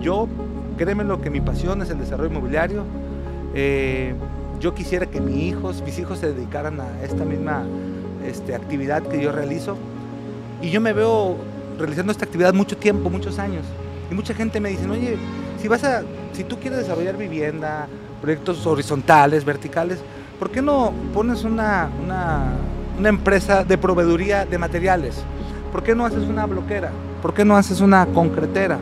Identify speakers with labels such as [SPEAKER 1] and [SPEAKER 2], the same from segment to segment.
[SPEAKER 1] yo, créeme lo que mi pasión es el desarrollo inmobiliario. Eh, yo quisiera que mis hijos, mis hijos se dedicaran a esta misma este, actividad que yo realizo. Y yo me veo realizando esta actividad mucho tiempo, muchos años. Y mucha gente me dice, oye, si vas a, si tú quieres desarrollar vivienda, proyectos horizontales, verticales, ¿por qué no pones una, una, una empresa de proveeduría de materiales? ¿Por qué no haces una bloquera? ¿Por qué no haces una concretera?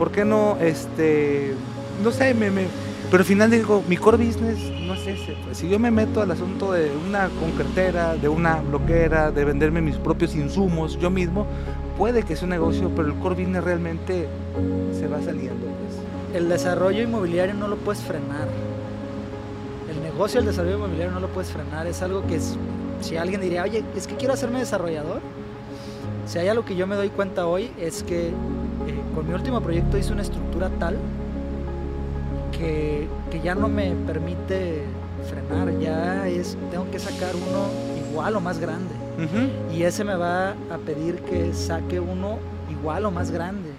[SPEAKER 1] ¿Por qué no, este, no sé, me, pero al final digo, mi core business no es ese. Pues si yo me meto al asunto de una concretera, de una bloquera, de venderme mis propios insumos yo mismo, puede que sea un negocio, pero el core business realmente se va saliendo. Pues.
[SPEAKER 2] El desarrollo inmobiliario no lo puedes frenar. El negocio del desarrollo inmobiliario no lo puedes frenar. Es algo que es, si alguien diría, oye, es que quiero hacerme desarrollador. Si hay algo que yo me doy cuenta hoy es que eh, con mi último proyecto hice una estructura tal que, ya no me permite frenar, ya es, tengo que sacar uno igual o más grande. Y ese me va a pedir que saque uno igual o más grande.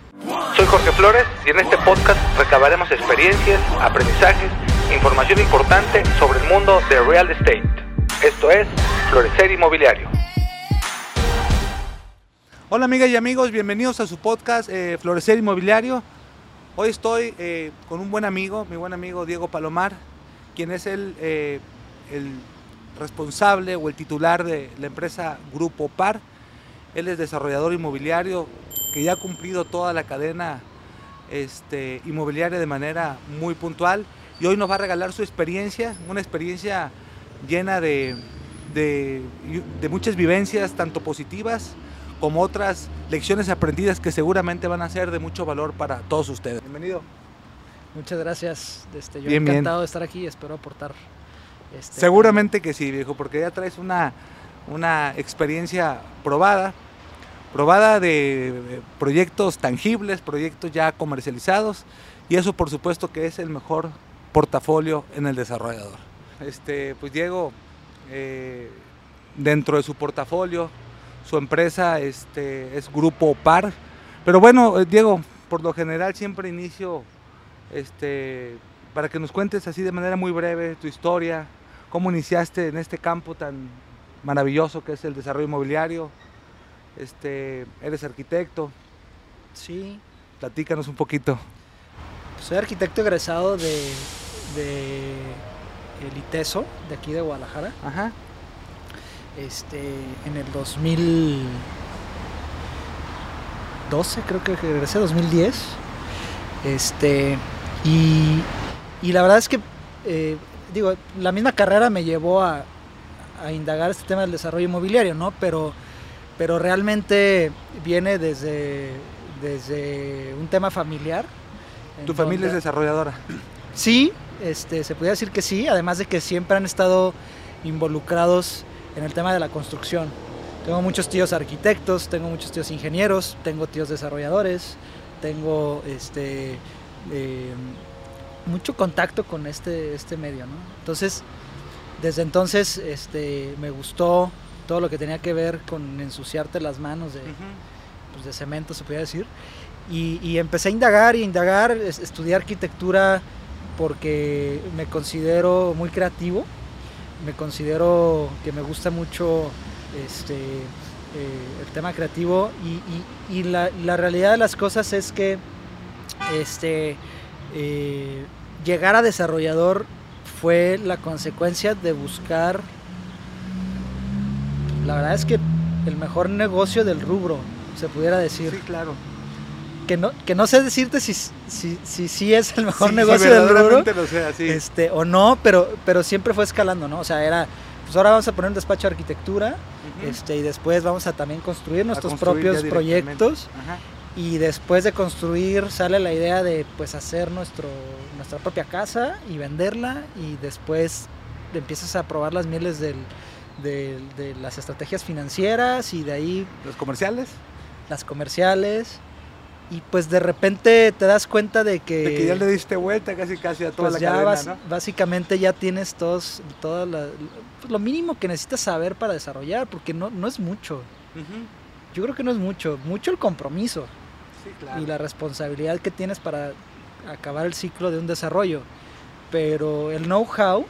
[SPEAKER 1] Soy Jorge Flores y en este podcast recabaremos experiencias, aprendizajes, información importante sobre el mundo de real estate. Esto es Florecer Inmobiliario. Hola amigas y amigos, bienvenidos a su podcast eh, Florecer Inmobiliario. Hoy estoy eh, con un buen amigo, mi buen amigo Diego Palomar, quien es el, eh, el responsable o el titular de la empresa Grupo Par. Él es desarrollador inmobiliario que ya ha cumplido toda la cadena este, inmobiliaria de manera muy puntual y hoy nos va a regalar su experiencia, una experiencia llena de muchas vivencias, tanto positivas como otras lecciones aprendidas que seguramente van a ser de mucho valor para todos ustedes. Bienvenido.
[SPEAKER 2] Muchas gracias. Este, yo encantado de estar aquí, espero aportar.
[SPEAKER 1] Este, seguramente que sí, viejo, porque ya traes una, una experiencia probada, probada de proyectos tangibles, proyectos ya comercializados, y eso por supuesto que es el mejor portafolio en el desarrollador. Este, pues Diego, eh, dentro de su portafolio, su empresa este, es Grupo Par. Pero bueno, eh, Diego, por lo general siempre inicio este, para que nos cuentes así de manera muy breve tu historia, cómo iniciaste en este campo tan maravilloso que es el desarrollo inmobiliario. Este, eres arquitecto.
[SPEAKER 2] Sí.
[SPEAKER 1] Platícanos un poquito.
[SPEAKER 2] Soy arquitecto egresado de, de el ITESO, de aquí de Guadalajara.
[SPEAKER 1] Ajá
[SPEAKER 2] este, en el 2012, creo que regresé, 2010. Este, y, y la verdad es que, eh, digo, la misma carrera me llevó a, a, indagar este tema del desarrollo inmobiliario, ¿no? Pero, pero realmente viene desde, desde un tema familiar.
[SPEAKER 1] ¿Tu familia es desarrolladora?
[SPEAKER 2] Sí, este, se podría decir que sí, además de que siempre han estado involucrados en el tema de la construcción. Tengo muchos tíos arquitectos, tengo muchos tíos ingenieros, tengo tíos desarrolladores, tengo este, eh, mucho contacto con este, este medio. ¿no? Entonces, desde entonces este, me gustó todo lo que tenía que ver con ensuciarte las manos de, pues, de cemento, se podría decir. Y, y, empecé a indagar y indagar, estudié arquitectura porque me considero muy creativo me considero que me gusta mucho este, eh, el tema creativo y, la, realidad de las cosas es que este, eh, llegar a desarrollador fue la consecuencia de buscar, la verdad es que el mejor negocio del rubro, se pudiera decir.
[SPEAKER 1] Sí, claro
[SPEAKER 2] que no, que no sé decirte si sí si, si, es el mejor negocio del rubro este, o no, pero, pero siempre fue escalando, ¿no? O sea, era, pues ahora vamos a poner un despacho de arquitectura este, y después vamos a también construir nuestros propios proyectos. Y después de construir sale la idea de pues hacer nuestro, nuestra propia casa y venderla y después empiezas a probar las mieles del, de las estrategias financieras y de ahí...
[SPEAKER 1] ¿Los comerciales?
[SPEAKER 2] Las comerciales y pues de repente te das cuenta de que...
[SPEAKER 1] De que ya le diste vuelta casi casi a toda pues la cadena,
[SPEAKER 2] Básicamente ya tienes todos, toda pues lo mínimo que necesitas saber para desarrollar, porque no, no es mucho. Yo creo que no es mucho, mucho el compromiso.
[SPEAKER 1] Sí, claro.
[SPEAKER 2] y la responsabilidad que tienes para acabar el ciclo de un desarrollo. Pero el know-how,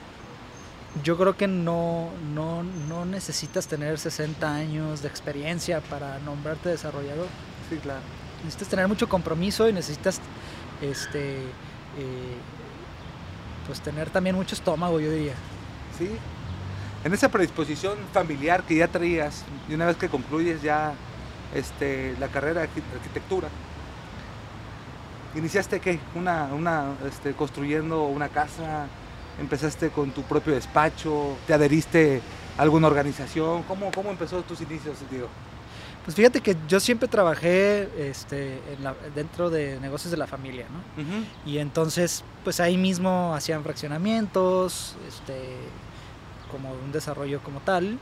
[SPEAKER 2] yo creo que no, no, no necesitas tener 60 años de experiencia para nombrarte desarrollador.
[SPEAKER 1] Sí, claro.
[SPEAKER 2] Necesitas tener mucho compromiso y necesitas este, eh, pues tener también mucho estómago, yo diría.
[SPEAKER 1] Sí. En esa predisposición familiar que ya traías, y una vez que concluyes ya este, la carrera de arqui- arquitectura, iniciaste qué? Una, una, este, construyendo una casa, empezaste con tu propio despacho, te adheriste a alguna organización, ¿cómo, cómo empezó tus inicios, Diego?
[SPEAKER 2] Pues fíjate que yo siempre trabajé este, en la- dentro de negocios de la familia, ¿no? Y entonces, pues ahí mismo hacían fraccionamientos, este, como un desarrollo como tal.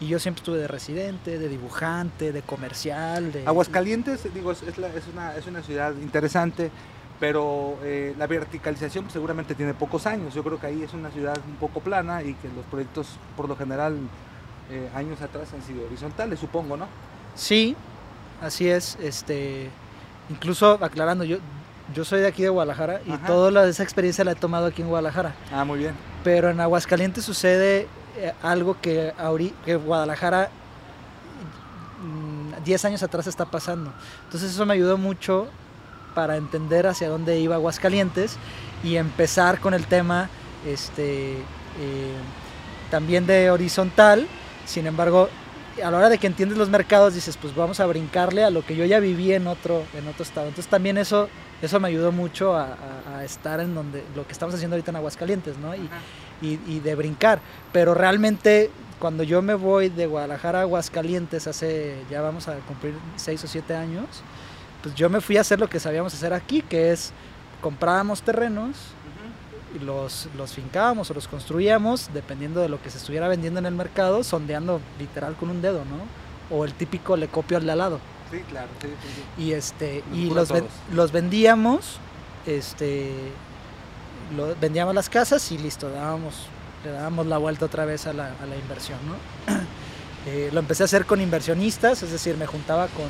[SPEAKER 2] Y yo siempre estuve de residente, de dibujante, de comercial, de...
[SPEAKER 1] Aguascalientes, digo, es, la- es una, es una ciudad interesante, pero eh, la verticalización pues, seguramente tiene pocos años. Yo creo que ahí es una ciudad un poco plana y que los proyectos, por lo general, eh, años atrás han sido horizontales, supongo, ¿no?
[SPEAKER 2] Sí, así es. Este, incluso aclarando, yo, yo soy de aquí de Guadalajara y toda esa experiencia la he tomado aquí en Guadalajara.
[SPEAKER 1] Ah, muy bien.
[SPEAKER 2] Pero en Aguascalientes sucede eh, algo que, que Guadalajara mm, 10 años atrás está pasando. Entonces eso me ayudó mucho para entender hacia dónde iba Aguascalientes y empezar con el tema este, eh, también de horizontal. Sin embargo, a la hora de que entiendes los mercados dices, pues vamos a brincarle a lo que yo ya viví en otro, en otro estado. Entonces también eso, eso me ayudó mucho a, a- a estar en donde lo que estamos haciendo ahorita en Aguascalientes, ¿no? Y, y, y de brincar. Pero realmente cuando yo me voy de Guadalajara a Aguascalientes hace, ya vamos a cumplir 6 o 7 años, pues yo me fui a hacer lo que sabíamos hacer aquí, que es comprábamos terrenos los, los fincábamos o los construíamos dependiendo de lo que se estuviera vendiendo en el mercado, sondeando literal con un dedo, ¿no? O el típico le copio al de al lado.
[SPEAKER 1] Sí, claro, sí, sí.
[SPEAKER 2] Y este y los, ven- los vendíamos, este lo- vendíamos las casas y listo, dábamos, le dábamos la vuelta otra vez a la, a la inversión, ¿no? Eh, lo empecé a hacer con inversionistas, es decir, me juntaba con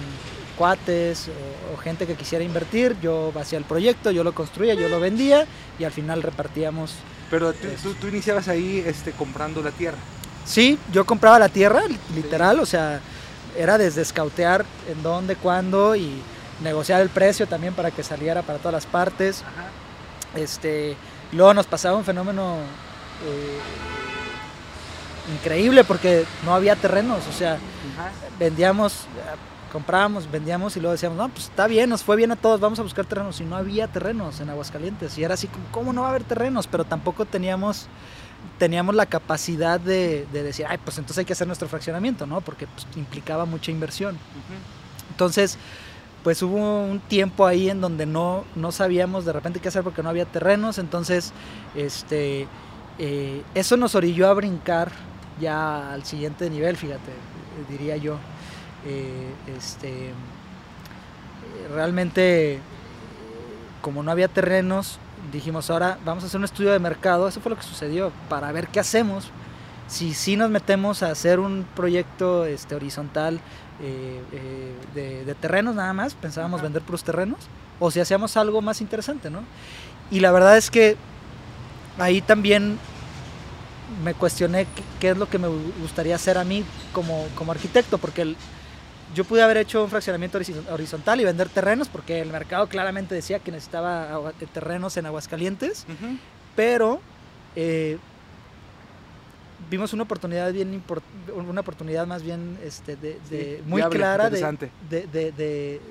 [SPEAKER 2] cuates o, o gente que quisiera invertir, yo hacía el proyecto, yo lo construía, yo lo vendía y al final repartíamos.
[SPEAKER 1] Pero tú,
[SPEAKER 2] Eso.
[SPEAKER 1] tú- tú iniciabas ahí este, comprando la tierra.
[SPEAKER 2] Sí, yo compraba la tierra, li- literal, o sea, era desde escautear en dónde, cuándo y negociar el precio también para que saliera para todas las partes.
[SPEAKER 1] Ajá.
[SPEAKER 2] Este, luego nos pasaba un fenómeno eh, increíble porque no había terrenos, o sea,
[SPEAKER 1] Ajá.
[SPEAKER 2] vendíamos, comprábamos, vendíamos y luego decíamos, no, pues está bien, nos fue bien a todos, vamos a buscar terrenos. Y no había terrenos en Aguascalientes. Y era así como, ¿cómo no va a haber terrenos? Pero tampoco teníamos, teníamos la capacidad de, de decir, ay, pues entonces hay que hacer nuestro fraccionamiento, ¿no? Porque pues, implicaba mucha inversión. Entonces, pues hubo un tiempo ahí en donde no, no sabíamos de repente qué hacer porque no había terrenos. Entonces, este, eh, eso nos orilló a brincar ya al siguiente nivel, fíjate, diría yo. Eh, este, realmente, como no había terrenos, dijimos, ahora vamos a hacer un estudio de mercado. Eso fue lo que sucedió, para ver qué hacemos. Si sí nos metemos a hacer un proyecto este, horizontal eh, eh, de, de terrenos nada más, pensábamos
[SPEAKER 1] Ajá.
[SPEAKER 2] vender puros terrenos, o si hacíamos algo más interesante, ¿no? Y la verdad es que ahí también me cuestioné qué, qué es lo que me gu- gustaría hacer a mí como, como arquitecto, porque el- yo pude haber hecho un fraccionamiento horiz- horizontal y vender terrenos, porque el mercado claramente decía que necesitaba agua- terrenos en Aguascalientes, pero eh, vimos una oportunidad bien una oportunidad más bien este, de, de-
[SPEAKER 1] Sí,
[SPEAKER 2] muy
[SPEAKER 1] viable,
[SPEAKER 2] clara de, de,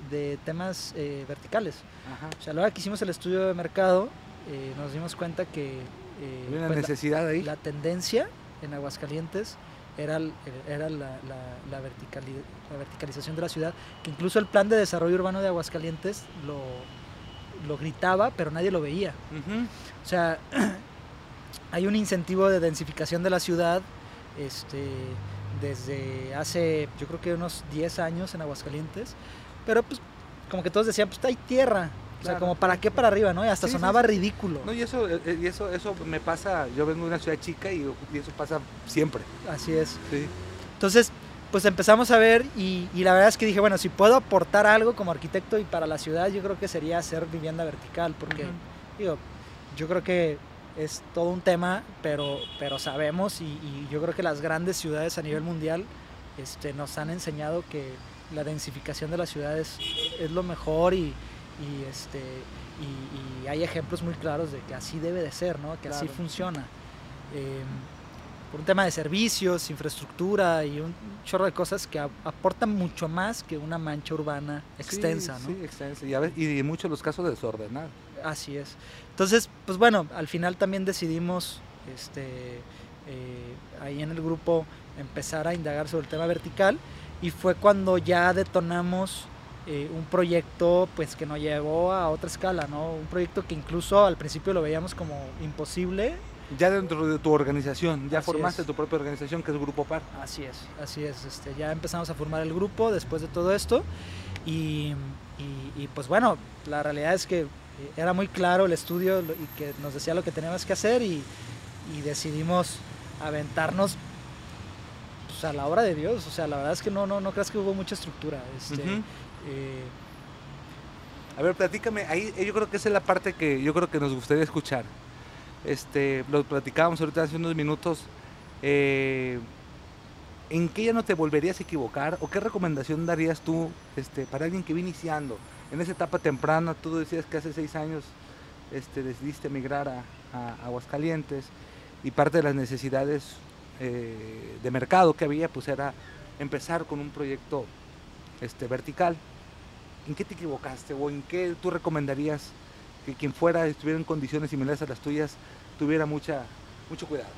[SPEAKER 2] de- temas eh, verticales.
[SPEAKER 1] Ajá.
[SPEAKER 2] O sea, a la hora que hicimos el estudio de mercado, eh, nos dimos cuenta que eh,
[SPEAKER 1] una
[SPEAKER 2] pues, la-
[SPEAKER 1] necesidad ahí.
[SPEAKER 2] la, tendencia en Aguascalientes era, era la, la- la verticali- la verticalización de la ciudad, que incluso el plan de desarrollo urbano de Aguascalientes lo, lo gritaba, pero nadie lo veía. O sea, hay un incentivo de densificación de la ciudad este, desde hace, yo creo que unos 10 años en Aguascalientes, pero pues como que todos decían, pues hay tierra. O sea,
[SPEAKER 1] Claro.
[SPEAKER 2] como para qué para arriba, ¿no? Y hasta
[SPEAKER 1] Sí, sí,
[SPEAKER 2] sonaba
[SPEAKER 1] sí.
[SPEAKER 2] ridículo.
[SPEAKER 1] No, y eso, eh, y eso, eso me pasa, yo vengo de una ciudad chica y, y eso pasa siempre.
[SPEAKER 2] Así es.
[SPEAKER 1] Sí.
[SPEAKER 2] Entonces, pues empezamos a ver y, y la verdad es que dije, bueno, si puedo aportar algo como arquitecto y para la ciudad, yo creo que sería hacer vivienda vertical, porque
[SPEAKER 1] Ujú.
[SPEAKER 2] digo, yo creo que es todo un tema, pero, pero sabemos y, y yo creo que las grandes ciudades a nivel mundial este, nos han enseñado que la densificación de las ciudades es lo mejor y, y, este, y, y hay ejemplos muy claros de que así debe de ser, ¿no? que así funciona. Eh, por un tema de servicios, infraestructura y un chorro de cosas que aportan mucho más que una mancha urbana extensa,
[SPEAKER 1] Sí,
[SPEAKER 2] ¿no?
[SPEAKER 1] Sí, extensa. Y, a ve- y en muchos de los casos desordenada.
[SPEAKER 2] Así es. Entonces, pues bueno, al final también decidimos, este, eh, ahí en el grupo, empezar a indagar sobre el tema vertical y fue cuando ya detonamos eh, un proyecto pues que nos llevó a otra escala, ¿no? Un proyecto que incluso al principio lo veíamos como imposible.
[SPEAKER 1] Ya dentro de tu organización, ya
[SPEAKER 2] Así
[SPEAKER 1] formaste
[SPEAKER 2] es.
[SPEAKER 1] tu propia organización que es Grupo Par.
[SPEAKER 2] Así es, así es. Este, ya empezamos a formar el grupo después de todo esto y, y- y, pues bueno, la realidad es que eh, era muy claro el estudio y que nos decía lo que teníamos que hacer y, y decidimos aventarnos pues, a la obra de Dios. O sea, la verdad es que no, no, no creas que hubo mucha estructura. Este. Eh,
[SPEAKER 1] A ver, platícame, ahí eh, yo creo que esa es la parte que yo creo que nos gustaría escuchar. Este, lo platicábamos ahorita hace unos minutos. eh, ¿En qué ya no te volverías a equivocar? ¿O qué recomendación darías tú este, para alguien que viene iniciando? En esa etapa temprana, tú decías que hace seis años este, decidiste emigrar a, Aguascalientes y parte de las necesidades de mercado que había pues era empezar con un proyecto este, vertical. ¿En qué te equivocaste o en qué tú recomendarías que quien fuera estuviera en condiciones similares a las tuyas tuviera mucha mucho cuidado?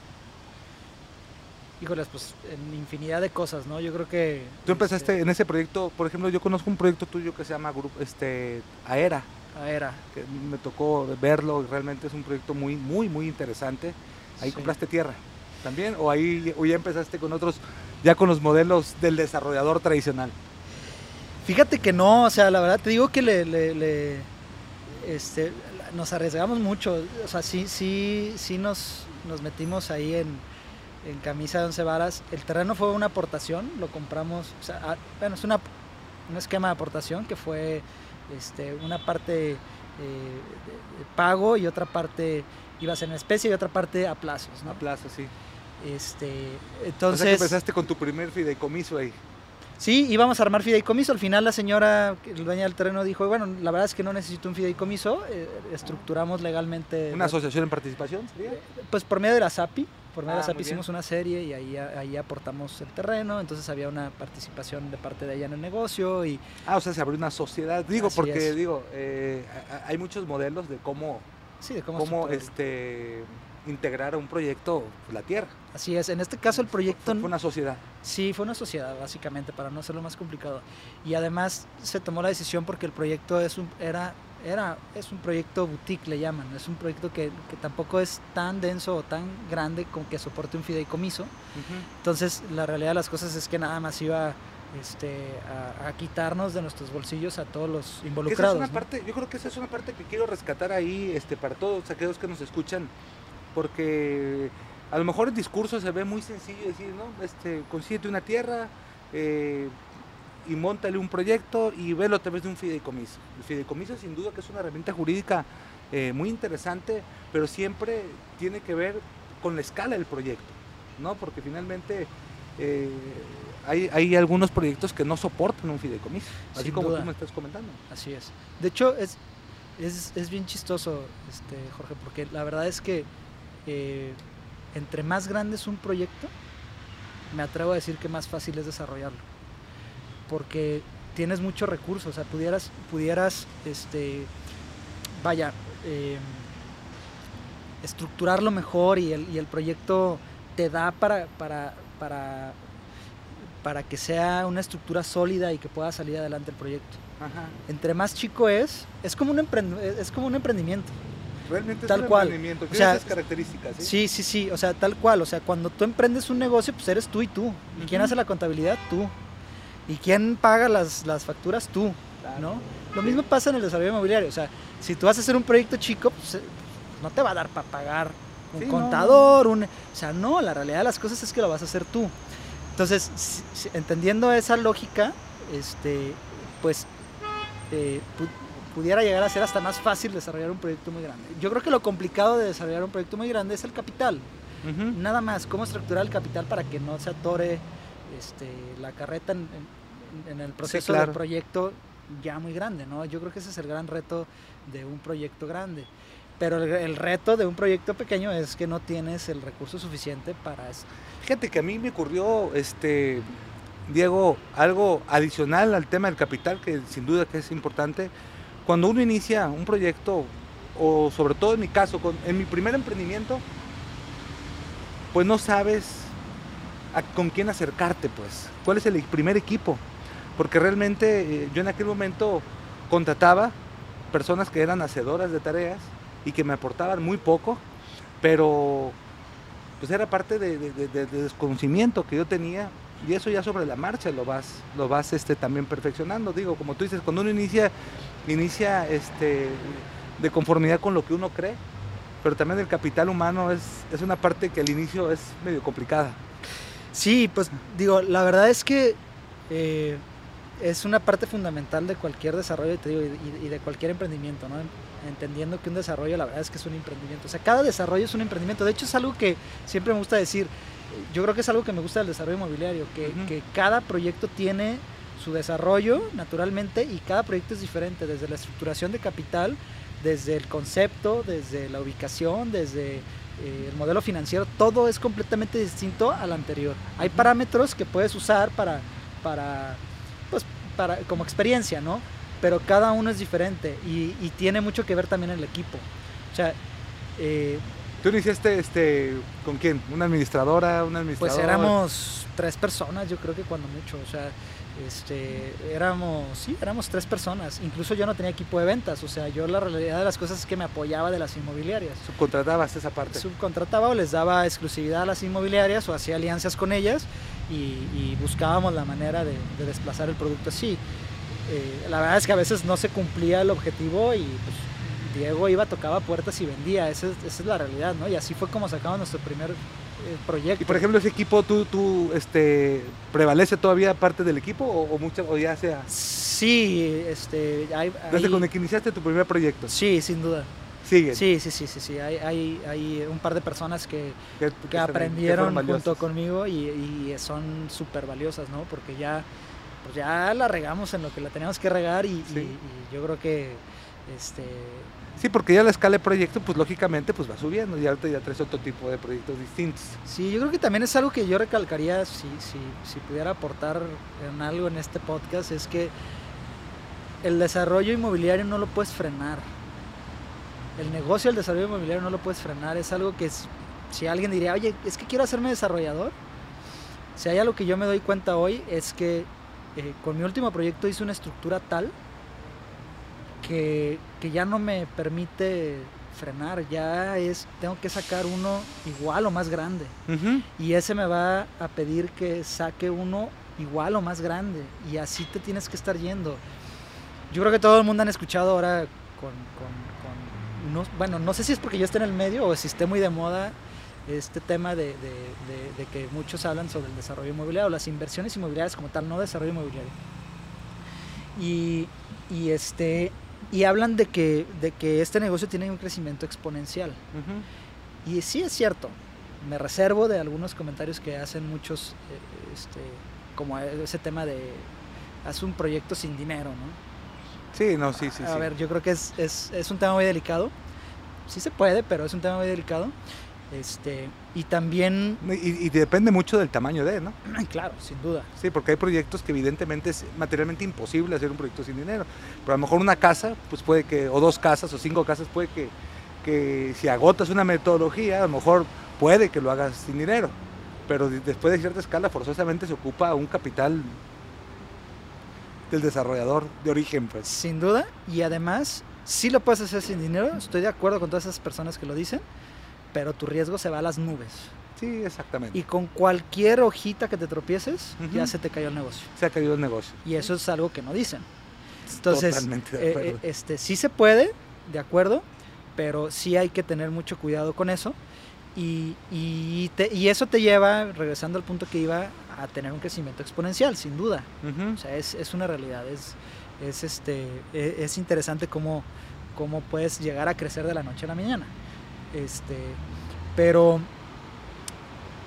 [SPEAKER 2] híjoles, pues en infinidad de cosas, ¿no? Yo creo que...
[SPEAKER 1] Tú empezaste
[SPEAKER 2] este,
[SPEAKER 1] en ese proyecto, por ejemplo, yo conozco un proyecto tuyo que se llama Grupo este Aera,
[SPEAKER 2] a ver,
[SPEAKER 1] que me tocó verlo y realmente es un proyecto muy muy muy interesante. Ahí
[SPEAKER 2] Sí.
[SPEAKER 1] compraste tierra también o ahí o ya empezaste con otros ya con los modelos del desarrollador tradicional.
[SPEAKER 2] Fíjate que no, o sea, la verdad te digo que le, le- le- este, nos arriesgamos mucho, o sea, sí, sí, sí nos, nos metimos ahí en, en camisa de once varas. El terreno fue una aportación, lo compramos, o sea, ah, bueno, es una, un esquema de aportación que fue este, una parte eh, de, de pago y otra parte iba a ser en especie y otra parte a plazos, ¿no?
[SPEAKER 1] A plaza, sí.
[SPEAKER 2] Este,
[SPEAKER 1] o sea que
[SPEAKER 2] entonces...
[SPEAKER 1] empezaste con tu primer fideicomiso ahí.
[SPEAKER 2] Sí, íbamos a armar fideicomiso. Al final la señora, la dueña del terreno, dijo, bueno, la verdad es que no necesito un fideicomiso. eh, estructuramos legalmente,
[SPEAKER 1] Una asociación en participación, ¿sería?
[SPEAKER 2] pues por medio de la SAPI. Por medio
[SPEAKER 1] Ah,
[SPEAKER 2] de la SAPI hicimos una serie y ahí, ahí aportamos el terreno. Entonces había una participación de parte de ella en el negocio y
[SPEAKER 1] Ah, o sea, se abrió una sociedad. Digo,
[SPEAKER 2] Así
[SPEAKER 1] porque
[SPEAKER 2] es.
[SPEAKER 1] digo, eh, hay muchos modelos de cómo,
[SPEAKER 2] sí, de cómo,
[SPEAKER 1] cómo este, integrar a un proyecto la tierra.
[SPEAKER 2] Así es. En este caso el proyecto...
[SPEAKER 1] Fue una sociedad.
[SPEAKER 2] Sí, fue una sociedad, básicamente, para no hacerlo más complicado. Y además se tomó la decisión porque el proyecto es un, era, era, es un proyecto boutique, le llaman. Es un proyecto que, que tampoco es tan denso o tan grande como que soporte un fideicomiso. Entonces, la realidad de las cosas es que nada más iba este, a, a quitarnos de nuestros bolsillos a todos los
[SPEAKER 1] Que esa es
[SPEAKER 2] involucrados.
[SPEAKER 1] una
[SPEAKER 2] ¿no?
[SPEAKER 1] parte, yo creo que esa es una parte que quiero rescatar ahí este, para todos aquellos que nos escuchan, porque a lo mejor el discurso se ve muy sencillo decir, ¿no? Este, consíguete una tierra eh, y montale un proyecto y velo a través de un fideicomiso. El fideicomiso sin duda que es una herramienta jurídica eh, muy interesante, pero siempre tiene que ver con la escala del proyecto, ¿no? Porque finalmente eh, hay, hay algunos proyectos que no soportan un fideicomiso, así
[SPEAKER 2] Sin
[SPEAKER 1] como
[SPEAKER 2] duda.
[SPEAKER 1] tú me estás comentando.
[SPEAKER 2] Así es. De hecho, es, es, es bien chistoso, este, Jorge, porque la verdad es que eh, entre más grande es un proyecto, me atrevo a decir que más fácil es desarrollarlo. Porque tienes muchos recursos, o sea, pudieras, pudieras este, vaya, eh, estructurarlo mejor y el, y el proyecto te da para, para, para, para que sea una estructura sólida y que pueda salir adelante el proyecto
[SPEAKER 1] Ajá.
[SPEAKER 2] entre más chico es, es como un, es como un emprendimiento.
[SPEAKER 1] Realmente
[SPEAKER 2] Tal
[SPEAKER 1] es un
[SPEAKER 2] cual.
[SPEAKER 1] emprendimiento,
[SPEAKER 2] O
[SPEAKER 1] tiene
[SPEAKER 2] sea,
[SPEAKER 1] esas características. ¿sí?
[SPEAKER 2] Sí, sí, sí, o sea, tal cual. O sea, cuando tú emprendes un negocio, pues eres tú y tú. ¿Y quién
[SPEAKER 1] Ujú.
[SPEAKER 2] hace la contabilidad? Tú. ¿Y quién paga las, las facturas? Tú.
[SPEAKER 1] Claro.
[SPEAKER 2] ¿no? Lo
[SPEAKER 1] Sí.
[SPEAKER 2] mismo pasa en el desarrollo inmobiliario. O sea, si tú vas a hacer un proyecto chico, pues eh, no te va a dar para pagar un
[SPEAKER 1] Sí, no,
[SPEAKER 2] contador, un... O sea, no, la realidad de las cosas es que lo vas a hacer tú. Entonces, si- si- entendiendo esa lógica, este, pues eh, pudiera llegar a ser hasta más fácil desarrollar un proyecto muy grande. Yo creo que lo complicado de desarrollar un proyecto muy grande es el capital.
[SPEAKER 1] Ujú.
[SPEAKER 2] Nada más, cómo estructurar el capital para que no se atore este, la carreta en, en- en el proceso
[SPEAKER 1] claro.
[SPEAKER 2] del proyecto ya muy grande, ¿no? Yo creo que ese es el gran reto de un proyecto grande. Pero el, el reto de un proyecto pequeño es que no tienes el recurso suficiente para eso.
[SPEAKER 1] Fíjate que a mí me ocurrió, este, Diego, algo adicional al tema del capital, que sin duda que es importante. Cuando uno inicia un proyecto, o sobre todo en mi caso, en mi primer emprendimiento, pues no sabes con quién acercarte, pues. ¿Cuál es el primer equipo? Porque realmente eh, yo en aquel momento contrataba personas que eran hacedoras de tareas y que me aportaban muy poco, pero pues era parte de- de desconocimiento que yo tenía y eso ya sobre la marcha lo vas lo vas este también perfeccionando digo como tú dices cuando uno inicia inicia este de conformidad con lo que uno cree pero también el capital humano es, es una parte que al inicio es medio complicada
[SPEAKER 2] Sí, pues digo, la verdad es que eh, es una parte fundamental de cualquier desarrollo te digo, y, y de cualquier emprendimiento, ¿no? Entendiendo que un desarrollo, la verdad es que es un emprendimiento. O sea, cada desarrollo es un emprendimiento. De hecho, es algo que siempre me gusta decir. Yo creo que es algo que me gusta del desarrollo inmobiliario, que cada proyecto tiene su desarrollo naturalmente y cada proyecto es diferente, desde la estructuración de capital, desde el concepto, desde la ubicación, desde eh, el modelo financiero, todo es completamente distinto al anterior. Hay parámetros que puedes usar para, para, pues, para como experiencia, ¿no? Pero cada uno es diferente y, y tiene mucho que ver también el equipo. O sea, eh,
[SPEAKER 1] tú iniciaste este con quién una administradora una
[SPEAKER 2] pues
[SPEAKER 1] administradora
[SPEAKER 2] éramos tres personas, yo creo que cuando mucho, o sea, este, éramos, sí, éramos tres personas. Incluso yo no tenía equipo de ventas, o sea, yo la realidad de las cosas es que me apoyaba de las inmobiliarias.
[SPEAKER 1] subcontratabas esa parte
[SPEAKER 2] subcontrataba o les daba exclusividad a las inmobiliarias o hacía alianzas con ellas y, y buscábamos la manera de, de desplazar el producto así. Eh, la verdad es que a veces no se cumplía el objetivo y pues, Diego iba, tocaba puertas y vendía, esa es, esa es la realidad, ¿no? Y así fue como sacamos nuestro primer proyecto.
[SPEAKER 1] y por ejemplo ese equipo tú tú este prevalece todavía parte del equipo o, o mucha o ya sea
[SPEAKER 2] Sí, este, hay,
[SPEAKER 1] desde
[SPEAKER 2] hay-
[SPEAKER 1] cuando iniciaste tu primer proyecto
[SPEAKER 2] sí, sin duda.
[SPEAKER 1] sigue
[SPEAKER 2] Sí, sí, sí, sí, sí. Hay, hay, hay un par de personas que,
[SPEAKER 1] que,
[SPEAKER 2] aprendieron junto conmigo y, y son súper valiosas, ¿no? Porque ya, pues ya la regamos en lo que la teníamos que regar y,
[SPEAKER 1] Sí.
[SPEAKER 2] y- y yo creo que, este,
[SPEAKER 1] Sí, porque ya la escala de proyecto, pues lógicamente, pues va subiendo y ahorita ya traes otro tipo de proyectos distintos.
[SPEAKER 2] sí, yo creo que también es algo que yo recalcaría si, si, si pudiera aportar en algo en este podcast, es que el desarrollo inmobiliario no lo puedes frenar. El negocio del desarrollo inmobiliario no lo puedes frenar. Es algo que es- si alguien diría, oye, es que quiero hacerme desarrollador. Si hay algo que yo me doy cuenta hoy es que eh, con mi último proyecto hice una estructura tal que, que ya no me permite frenar. Ya es, tengo que sacar uno igual o más grande. Y ese me va a pedir que saque uno igual o más grande. Y así te tienes que estar yendo. Yo creo que todo el mundo han escuchado ahora con... con- con- no- bueno, no sé si es porque yo esté en el medio o si esté muy de moda este tema de, de- de- de que muchos hablan sobre el desarrollo inmobiliario, las inversiones inmobiliarias como tal, no desarrollo inmobiliario. Y, y este, y hablan de que, de que este negocio tiene un crecimiento exponencial. Y sí es cierto, me reservo de algunos comentarios que hacen muchos, eh, este, como ese tema de, haz un proyecto sin dinero, ¿no?
[SPEAKER 1] Sí, no, sí, sí.
[SPEAKER 2] A
[SPEAKER 1] sí.
[SPEAKER 2] ver, yo creo que es, es, es un tema muy delicado. Sí se puede, pero es un tema muy delicado. Este, y también,
[SPEAKER 1] Y, y depende mucho del tamaño de, ¿no?
[SPEAKER 2] claro, sin duda.
[SPEAKER 1] Sí, porque hay proyectos que evidentemente es materialmente imposible hacer un proyecto sin dinero. Pero a lo mejor una casa, pues puede que, o dos casas o cinco casas, puede que, que si agotas una metodología, a lo mejor puede que lo hagas sin dinero. Pero de- después de cierta escala, forzosamente se ocupa un capital del desarrollador de origen, pues.
[SPEAKER 2] Sin duda. Y además, sí lo puedes hacer sin dinero. Estoy de acuerdo con todas esas personas que lo dicen. Pero tu riesgo se va a las nubes.
[SPEAKER 1] Sí, exactamente.
[SPEAKER 2] Y con cualquier hojita que te tropieces, ya se te cayó el negocio.
[SPEAKER 1] se ha caído el negocio.
[SPEAKER 2] Y eso es algo que no dicen. Entonces,
[SPEAKER 1] Totalmente de
[SPEAKER 2] eh,
[SPEAKER 1] acuerdo.
[SPEAKER 2] eh, este, sí se puede, de acuerdo, pero sí hay que tener mucho cuidado con eso. Y, y, te- y eso te lleva, regresando al punto que iba, a tener un crecimiento exponencial, sin duda. O sea, es, es una realidad, es, es, este, e- es interesante cómo, cómo puedes llegar a crecer de la noche a la mañana. Este, pero,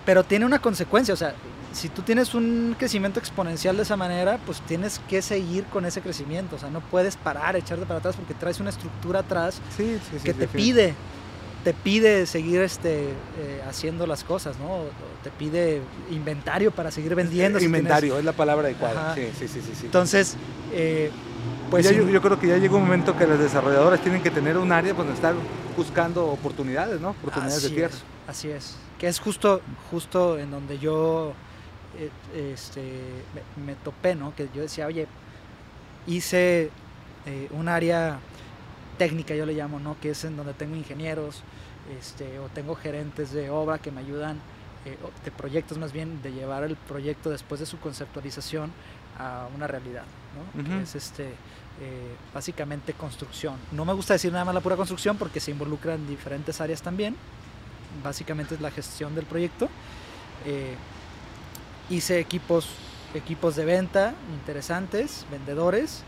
[SPEAKER 2] pero tiene una consecuencia, o sea, si tú tienes un crecimiento exponencial de esa manera, pues tienes que seguir con ese crecimiento, o sea, no puedes parar, echarte para atrás porque traes una estructura atrás
[SPEAKER 1] Sí, sí, sí,
[SPEAKER 2] que te pide te pide seguir este eh, haciendo las cosas, ¿no? Te pide inventario para seguir vendiendo. si tienes-
[SPEAKER 1] Inventario, es la palabra adecuada. Sí, sí, sí, sí, sí.
[SPEAKER 2] Entonces, eh, pues
[SPEAKER 1] Ya
[SPEAKER 2] sí,
[SPEAKER 1] yo, yo creo que ya llega un momento que los desarrolladores tienen que tener un área donde estar buscando oportunidades, ¿no? Oportunidades de
[SPEAKER 2] así
[SPEAKER 1] tierra.
[SPEAKER 2] es, así es. Que es justo, justo en donde yo eh, este, me, me topé, ¿no? Que yo decía, oye, hice eh, un área técnica, yo le llamo, ¿no? Que es en donde tengo ingenieros, este, o tengo gerentes de obra que me ayudan, eh, de proyectos más bien, de llevar el proyecto después de su conceptualización a una realidad, ¿no? Que es este, eh, básicamente construcción. No me gusta decir nada más la pura construcción porque se involucran diferentes áreas también. Básicamente es la gestión del proyecto. Eh, hice equipos, equipos de venta interesantes, vendedores.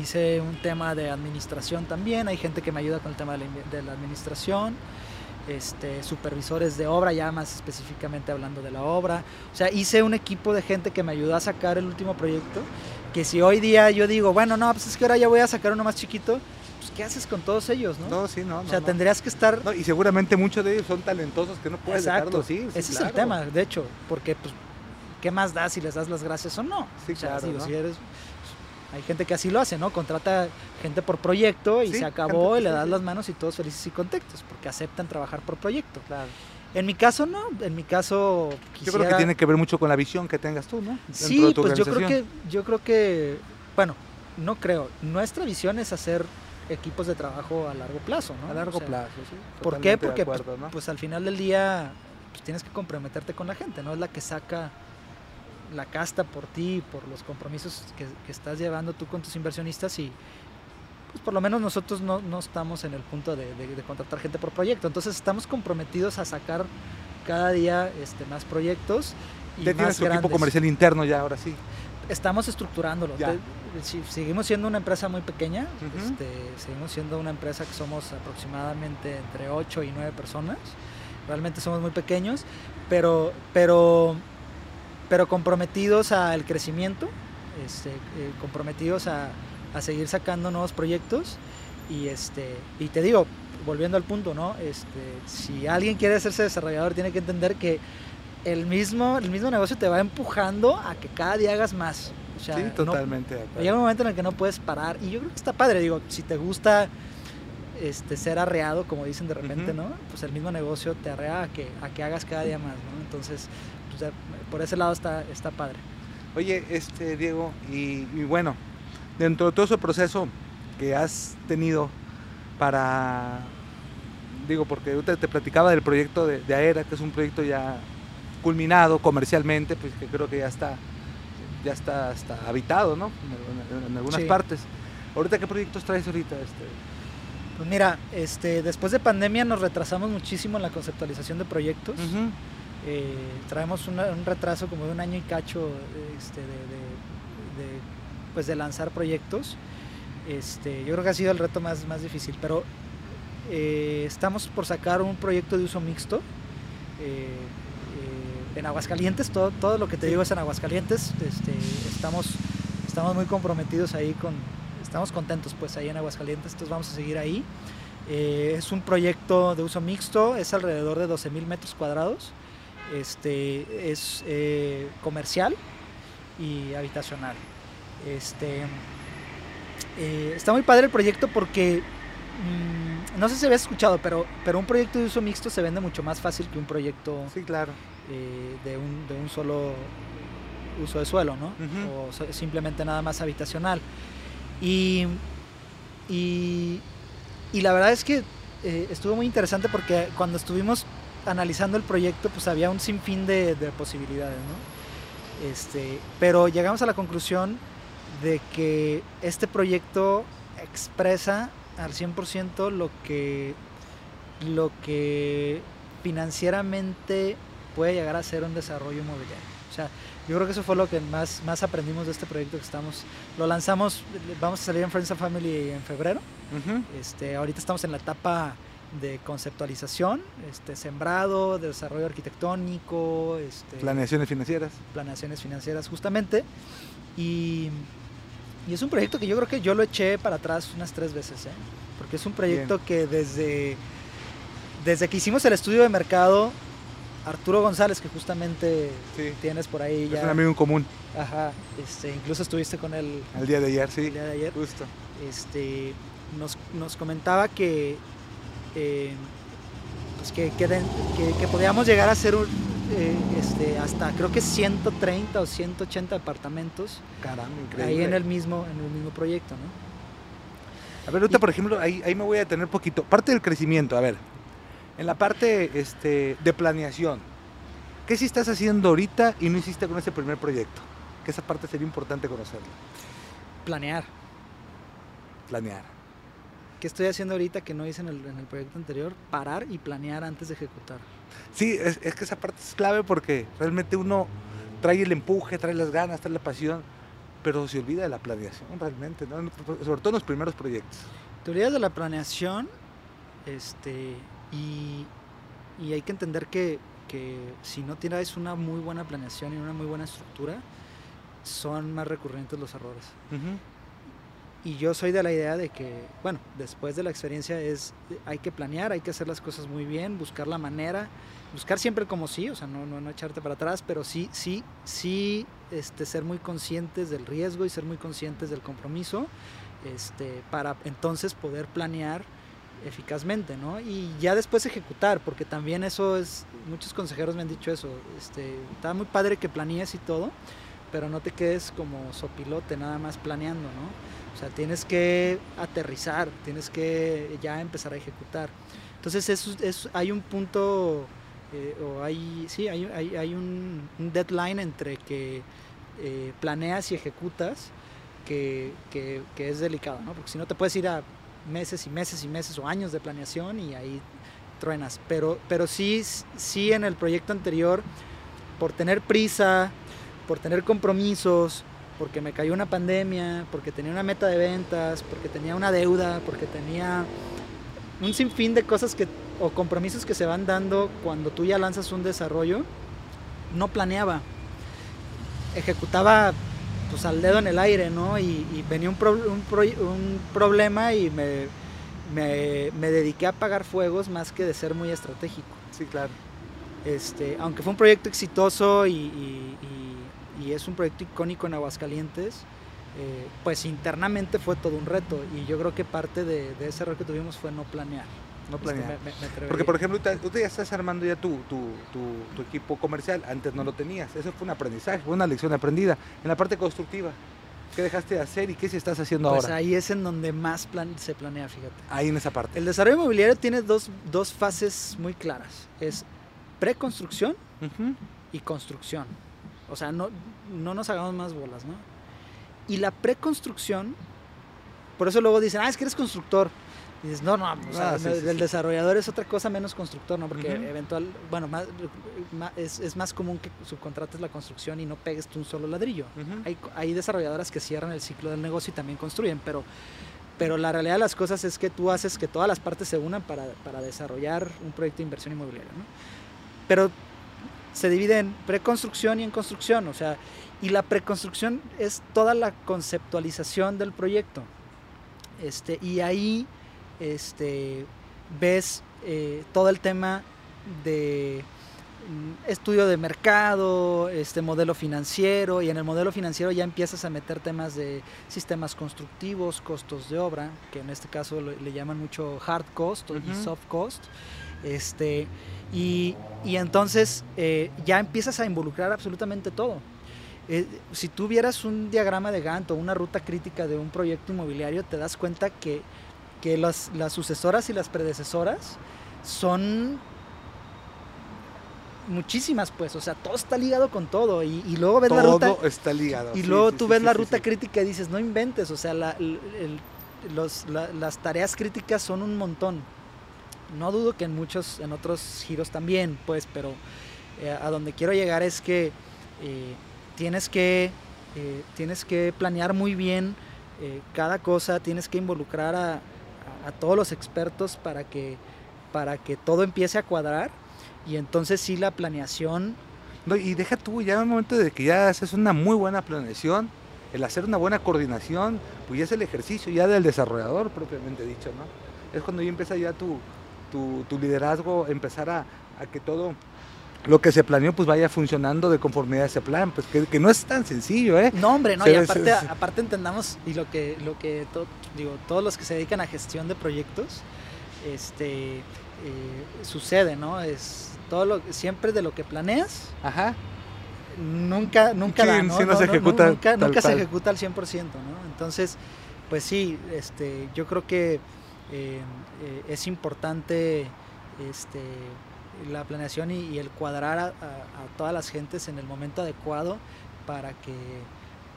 [SPEAKER 2] Hice un tema de administración también. Hay gente que me ayuda con el tema de la, de la administración. Este, supervisores de obra, ya más específicamente hablando de la obra. O sea, hice un equipo de gente que me ayudó a sacar el último proyecto. Que si hoy día yo digo, bueno, no, pues es que ahora ya voy a sacar uno más chiquito, pues ¿qué haces con todos ellos, no?
[SPEAKER 1] No, sí, no.
[SPEAKER 2] o sea,
[SPEAKER 1] no.
[SPEAKER 2] tendrías que estar
[SPEAKER 1] No, y seguramente muchos de ellos son talentosos que no puedes
[SPEAKER 2] Exacto.
[SPEAKER 1] dejarlos ir. sí,
[SPEAKER 2] Ese es el tema, de hecho, porque pues, ¿qué más da si les das las gracias o no?
[SPEAKER 1] Sí,
[SPEAKER 2] O sea,
[SPEAKER 1] claro,
[SPEAKER 2] digo, si eres- hay gente que así lo hace, ¿no? Contrata gente por proyecto y
[SPEAKER 1] Sí,
[SPEAKER 2] se acabó
[SPEAKER 1] gente-
[SPEAKER 2] y le das
[SPEAKER 1] sí.
[SPEAKER 2] las manos y todos felices y contentos, porque aceptan trabajar por proyecto.
[SPEAKER 1] Claro.
[SPEAKER 2] En mi caso, no. En mi caso,
[SPEAKER 1] Yo creo que
[SPEAKER 2] quisiera-
[SPEAKER 1] tiene que ver mucho con la visión que tengas tú, ¿no?
[SPEAKER 2] Sí,
[SPEAKER 1] de tu
[SPEAKER 2] pues yo creo que, yo creo que, bueno, no creo. Nuestra visión es hacer equipos de trabajo a largo plazo, ¿no?
[SPEAKER 1] A largo
[SPEAKER 2] O sea,
[SPEAKER 1] plazo, sí.
[SPEAKER 2] ¿Por qué? Porque pues, pues al final del día pues, tienes que comprometerte con la gente, ¿no? Es la que saca la casta por ti, por los compromisos que, que estás llevando tú con tus inversionistas y pues por lo menos nosotros no, no estamos en el punto de, de- de contratar gente por proyecto, entonces estamos comprometidos a sacar cada día este, más proyectos y más
[SPEAKER 1] tienes tu equipo comercial interno ya, ahora sí.
[SPEAKER 2] Estamos estructurándolo.
[SPEAKER 1] Ya.
[SPEAKER 2] Te- seguimos siendo una empresa muy pequeña, este, seguimos siendo una empresa que somos aproximadamente entre 8 y 9 personas. Realmente somos muy pequeños, pero, pero, pero comprometidos al crecimiento, este, eh, comprometidos a, a seguir sacando nuevos proyectos. Y, este, y te digo, volviendo al punto, ¿no? Este, si alguien quiere hacerse desarrollador, tiene que entender que el mismo, el mismo negocio te va empujando a que cada día hagas más. O sea,
[SPEAKER 1] sí,
[SPEAKER 2] no-
[SPEAKER 1] totalmente de acuerdo.
[SPEAKER 2] Llega un momento en el que no puedes parar y yo creo que está padre, digo, si te gusta este, ser arreado, como dicen de repente. ¿no? Pues el mismo negocio te arrea a que, a que hagas cada día más, ¿no? Entonces, pues, por ese lado está, está padre.
[SPEAKER 1] Oye, este Diego, y, y bueno, dentro de todo ese proceso que has tenido para, digo, porque yo te, te platicaba del proyecto de, de Aera, que es un proyecto ya culminado comercialmente, pues que creo que ya está, ya está hasta habitado, ¿no? En, en- en algunas
[SPEAKER 2] Sí.
[SPEAKER 1] partes. Ahorita, ¿qué proyectos traes ahorita? Este?
[SPEAKER 2] Pues mira, este, después de pandemia nos retrasamos muchísimo en la conceptualización de proyectos. Eh, traemos una- un retraso como de un año y cacho este, de, de- de, pues de lanzar proyectos. Este, yo creo que ha sido el reto más, más difícil, pero eh, estamos por sacar un proyecto de uso mixto. eh, eh, en Aguascalientes, todo, todo lo que te
[SPEAKER 1] Sí.
[SPEAKER 2] digo es en Aguascalientes. Este, estamos, estamos muy comprometidos ahí con, estamos contentos pues ahí en Aguascalientes, entonces vamos a seguir ahí. Eh, es un proyecto de uso mixto, es alrededor de 12 mil metros cuadrados. Este, es eh, comercial y habitacional. Este, eh, está muy padre el proyecto porque mm, no sé si habías escuchado, pero, pero un proyecto de uso mixto se vende mucho más fácil que un proyecto
[SPEAKER 1] Sí, claro.
[SPEAKER 2] de, un, de un solo uso de suelo, ¿no? O simplemente nada más habitacional. Y, y, la verdad es que eh, estuvo muy interesante porque cuando estuvimos analizando el proyecto, pues había un sinfín de, de posibilidades, ¿no? Este, pero llegamos a la conclusión de que este proyecto expresa al 100% lo que, lo que financieramente puede llegar a ser un desarrollo inmobiliario. Yo creo que eso fue lo que más, más aprendimos de este proyecto que estamos, lo lanzamos, vamos a salir en Friends and Family en febrero. este, ahorita estamos en la etapa de conceptualización, este, sembrado, de desarrollo arquitectónico, este,
[SPEAKER 1] planeaciones financieras.
[SPEAKER 2] Planeaciones financieras, justamente. Y, y, es un proyecto que yo creo que yo lo eché para atrás unas tres veces, ¿eh? porque es un proyecto que desde, desde que hicimos el estudio de mercado, Arturo González, que justamente tienes por ahí
[SPEAKER 1] ya. Es un amigo en común.
[SPEAKER 2] Ajá, este, incluso estuviste con él.
[SPEAKER 1] El día de ayer, sí.
[SPEAKER 2] El día de ayer.
[SPEAKER 1] Justo.
[SPEAKER 2] Este, nos, nos comentaba que, eh, pues que, que, podíamos llegar a ser eh, este, hasta creo que 130 o 180 departamentos.
[SPEAKER 1] Caramba, increíble.
[SPEAKER 2] Ahí en el mismo, en el mismo proyecto, ¿no?
[SPEAKER 1] A ver, ahorita, por ejemplo, ahí, ahí me voy a detener poquito. Parte del crecimiento, a ver, en la parte este, de planeación, ¿qué sí estás haciendo ahorita y no hiciste con ese primer proyecto? Que esa parte sería importante conocerla.
[SPEAKER 2] Planear.
[SPEAKER 1] Planear.
[SPEAKER 2] ¿Qué estoy haciendo ahorita que no hice en el, proyecto anterior? Parar y planear antes de ejecutar.
[SPEAKER 1] Sí, es, que esa parte es clave porque realmente uno trae el empuje, trae las ganas, trae la pasión, pero se olvida de la planeación realmente, sobre todo en los primeros proyectos.
[SPEAKER 2] Te olvidas de la planeación este, y, hay que entender que, si no tienes una muy buena planeación y una muy buena estructura, son más recurrentes los errores. Y yo soy de la idea de que, bueno, después de la experiencia es, hay que planear, hay que hacer las cosas muy bien, buscar la manera, buscar siempre como sí, o sea, no, no, echarte para atrás, pero sí, sí, sí, este, ser muy conscientes del riesgo y ser muy conscientes del compromiso, este, para entonces poder planear eficazmente, ¿no? Y ya después ejecutar, porque también eso es, muchos consejeros me han dicho eso, este, está muy padre que planees y todo, pero no te quedes como sopilote nada más planeando, ¿no? O sea, tienes que aterrizar, tienes que ya empezar a ejecutar. Entonces eso es, hay un punto, eh, o hay, sí, hay, hay, un, deadline entre que eh, planeas y ejecutas que, que, que es delicado, ¿no? Porque si no te puedes ir a meses y meses y meses o años de planeación y ahí truenas. Pero, pero sí, sí en el proyecto anterior, por tener prisa, por tener compromisos, porque me cayó una pandemia, porque tenía una meta de ventas, porque tenía una deuda, porque tenía un sinfín de cosas que, o compromisos que se van dando cuando tú ya lanzas un desarrollo, no planeaba. Ejecutaba pues al dedo en el aire, ¿no? Y, venía un, un, problema y me, me, dediqué a apagar fuegos más que de ser muy estratégico.
[SPEAKER 1] Sí, claro.
[SPEAKER 2] Este, aunque fue un proyecto exitoso y, es un proyecto icónico en Aguascalientes, eh, pues internamente fue todo un reto y yo creo que parte de, de ese error que tuvimos fue no planear.
[SPEAKER 1] No planear. Porque, por ejemplo, tú ya estás armando ya tu, tu, tu, equipo comercial. Antes no lo tenías. Eso fue un aprendizaje, fue una lección aprendida. En la parte constructiva, ¿qué dejaste de hacer y qué se estás haciendo
[SPEAKER 2] pues
[SPEAKER 1] ahora?
[SPEAKER 2] ahí es en donde más plan se planea, fíjate.
[SPEAKER 1] Ahí en esa parte.
[SPEAKER 2] El desarrollo inmobiliario tiene dos, dos fases muy claras. Es preconstrucción y construcción. O sea, no, no nos hagamos más bolas, ¿no? Y la preconstrucción, por eso luego dicen, ah, es que eres constructor dices, no, no, ah, el, desarrollador es otra cosa menos constructor, ¿no? Porque eventual, bueno, más, es, más común que subcontrates la construcción y no pegues tú un solo ladrillo. hay, hay, desarrolladoras que cierran el ciclo del negocio y también construyen, pero, pero la realidad de las cosas es que tú haces que todas las partes se unan para, para desarrollar un proyecto de inversión inmobiliaria, ¿no? Pero se divide en preconstrucción y en construcción, o sea, y la preconstrucción es toda la conceptualización del proyecto. Este, y ahí este, ves eh, todo el tema de mm, estudio de mercado, este modelo financiero y en el modelo financiero ya empiezas a meter temas de sistemas constructivos, costos de obra, que en este caso le, llaman mucho hard cost y soft cost. Este, y, y entonces eh, ya empiezas a involucrar absolutamente todo. Eh, si tú vieras un diagrama de Gantt o una ruta crítica de un proyecto inmobiliario, te das cuenta que que las, las sucesoras y las predecesoras son muchísimas pues, o sea, todo está ligado con todo y, luego ves la ruta...
[SPEAKER 1] Todo está ligado.
[SPEAKER 2] Y luego tú ves la ruta crítica y dices, no inventes, o sea, la, los, las tareas críticas son un montón. No dudo que en muchos, en otros giros también, pues, pero eh, a donde quiero llegar es que eh, tienes, que, eh, tienes que planear muy bien cada cosa, tienes que involucrar a, a- todos los expertos para que, para que todo empiece a cuadrar y entonces sí la planeación
[SPEAKER 1] No, y deja tú, ya en el momento de que ya haces una muy buena planeación, el hacer una buena coordinación, pues ya es el ejercicio ya del desarrollador propiamente dicho, ¿no? Es cuando ya empieza ya tu, tu, tu liderazgo, empezar a, a que todo lo que se planeó pues vaya funcionando de conformidad a ese plan, pues que, que no es tan sencillo, ¿eh?
[SPEAKER 2] No, hombre, no,
[SPEAKER 1] Se
[SPEAKER 2] y aparte,
[SPEAKER 1] se- se-
[SPEAKER 2] aparte entendamos, y lo que, lo que to- digo, todos los que se dedican a gestión de proyectos, este, eh, sucede, ¿no? Es todo lo, siempre de lo que planeas,
[SPEAKER 1] Ajá.
[SPEAKER 2] nunca, nunca
[SPEAKER 1] Sí,
[SPEAKER 2] da, ¿no?
[SPEAKER 1] sí no se ejecuta
[SPEAKER 2] nunca
[SPEAKER 1] tal
[SPEAKER 2] nunca se ejecuta al 100%, ¿no? Entonces, pues sí, este, yo creo que eh, eh, es importante este, la planeación y, el cuadrar a, a- a todas las gentes en el momento adecuado para que,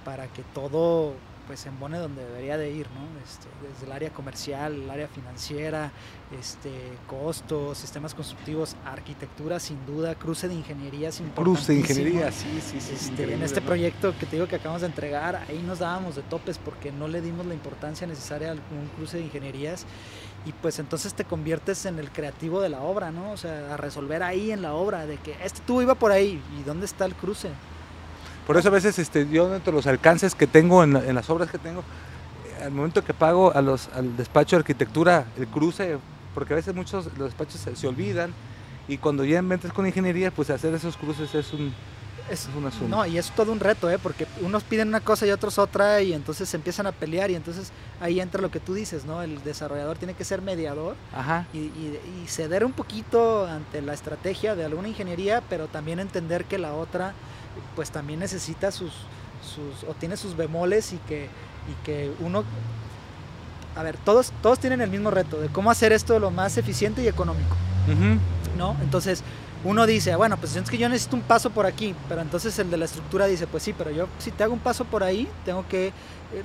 [SPEAKER 2] para que todo pues embone donde debería de ir, ¿no? Este, desde el área comercial, el área financiera, este, costos, sistemas constructivos, arquitectura sin duda, cruce de ingenierías
[SPEAKER 1] Cruce de ingeniería, sí, sí, sí. es
[SPEAKER 2] Este, en este
[SPEAKER 1] ¿no?
[SPEAKER 2] proyecto que te digo que acabamos de entregar, ahí nos dábamos de topes porque no le dimos la importancia necesaria a un cruce de ingenierías y pues entonces te conviertes en el creativo de la obra, ¿no? O sea, a resolver ahí en la obra de que este tubo iba por ahí y dónde está el cruce.
[SPEAKER 1] Por eso a veces este, yo dentro de los alcances que tengo en, la- en las obras que tengo, eh, al momento que pago a los, al despacho de arquitectura el cruce, porque a veces muchos los despachos se, se olvidan y cuando ya metes con ingeniería, pues hacer esos cruces es un,
[SPEAKER 2] Es,
[SPEAKER 1] es un asunto.
[SPEAKER 2] no, y es todo un reto, ¿eh? Porque unos piden una cosa y otros otra y entonces se empiezan a pelear y entonces ahí entra lo que tú dices, ¿no? El desarrollador tiene que ser mediador
[SPEAKER 1] Ajá.
[SPEAKER 2] y, y- y ceder un poquito ante la estrategia de alguna ingeniería, pero también entender que la otra pues también necesita sus, sus o tiene sus bemoles y que, y que uno, a ver, todos, todos tienen el mismo reto de cómo hacer esto lo más eficiente y económico. ¿no? Entonces uno dice, bueno, pues es que yo necesito un paso por aquí, pero entonces el de la estructura dice, pues sí, pero yo si te hago un paso por ahí, tengo que eh,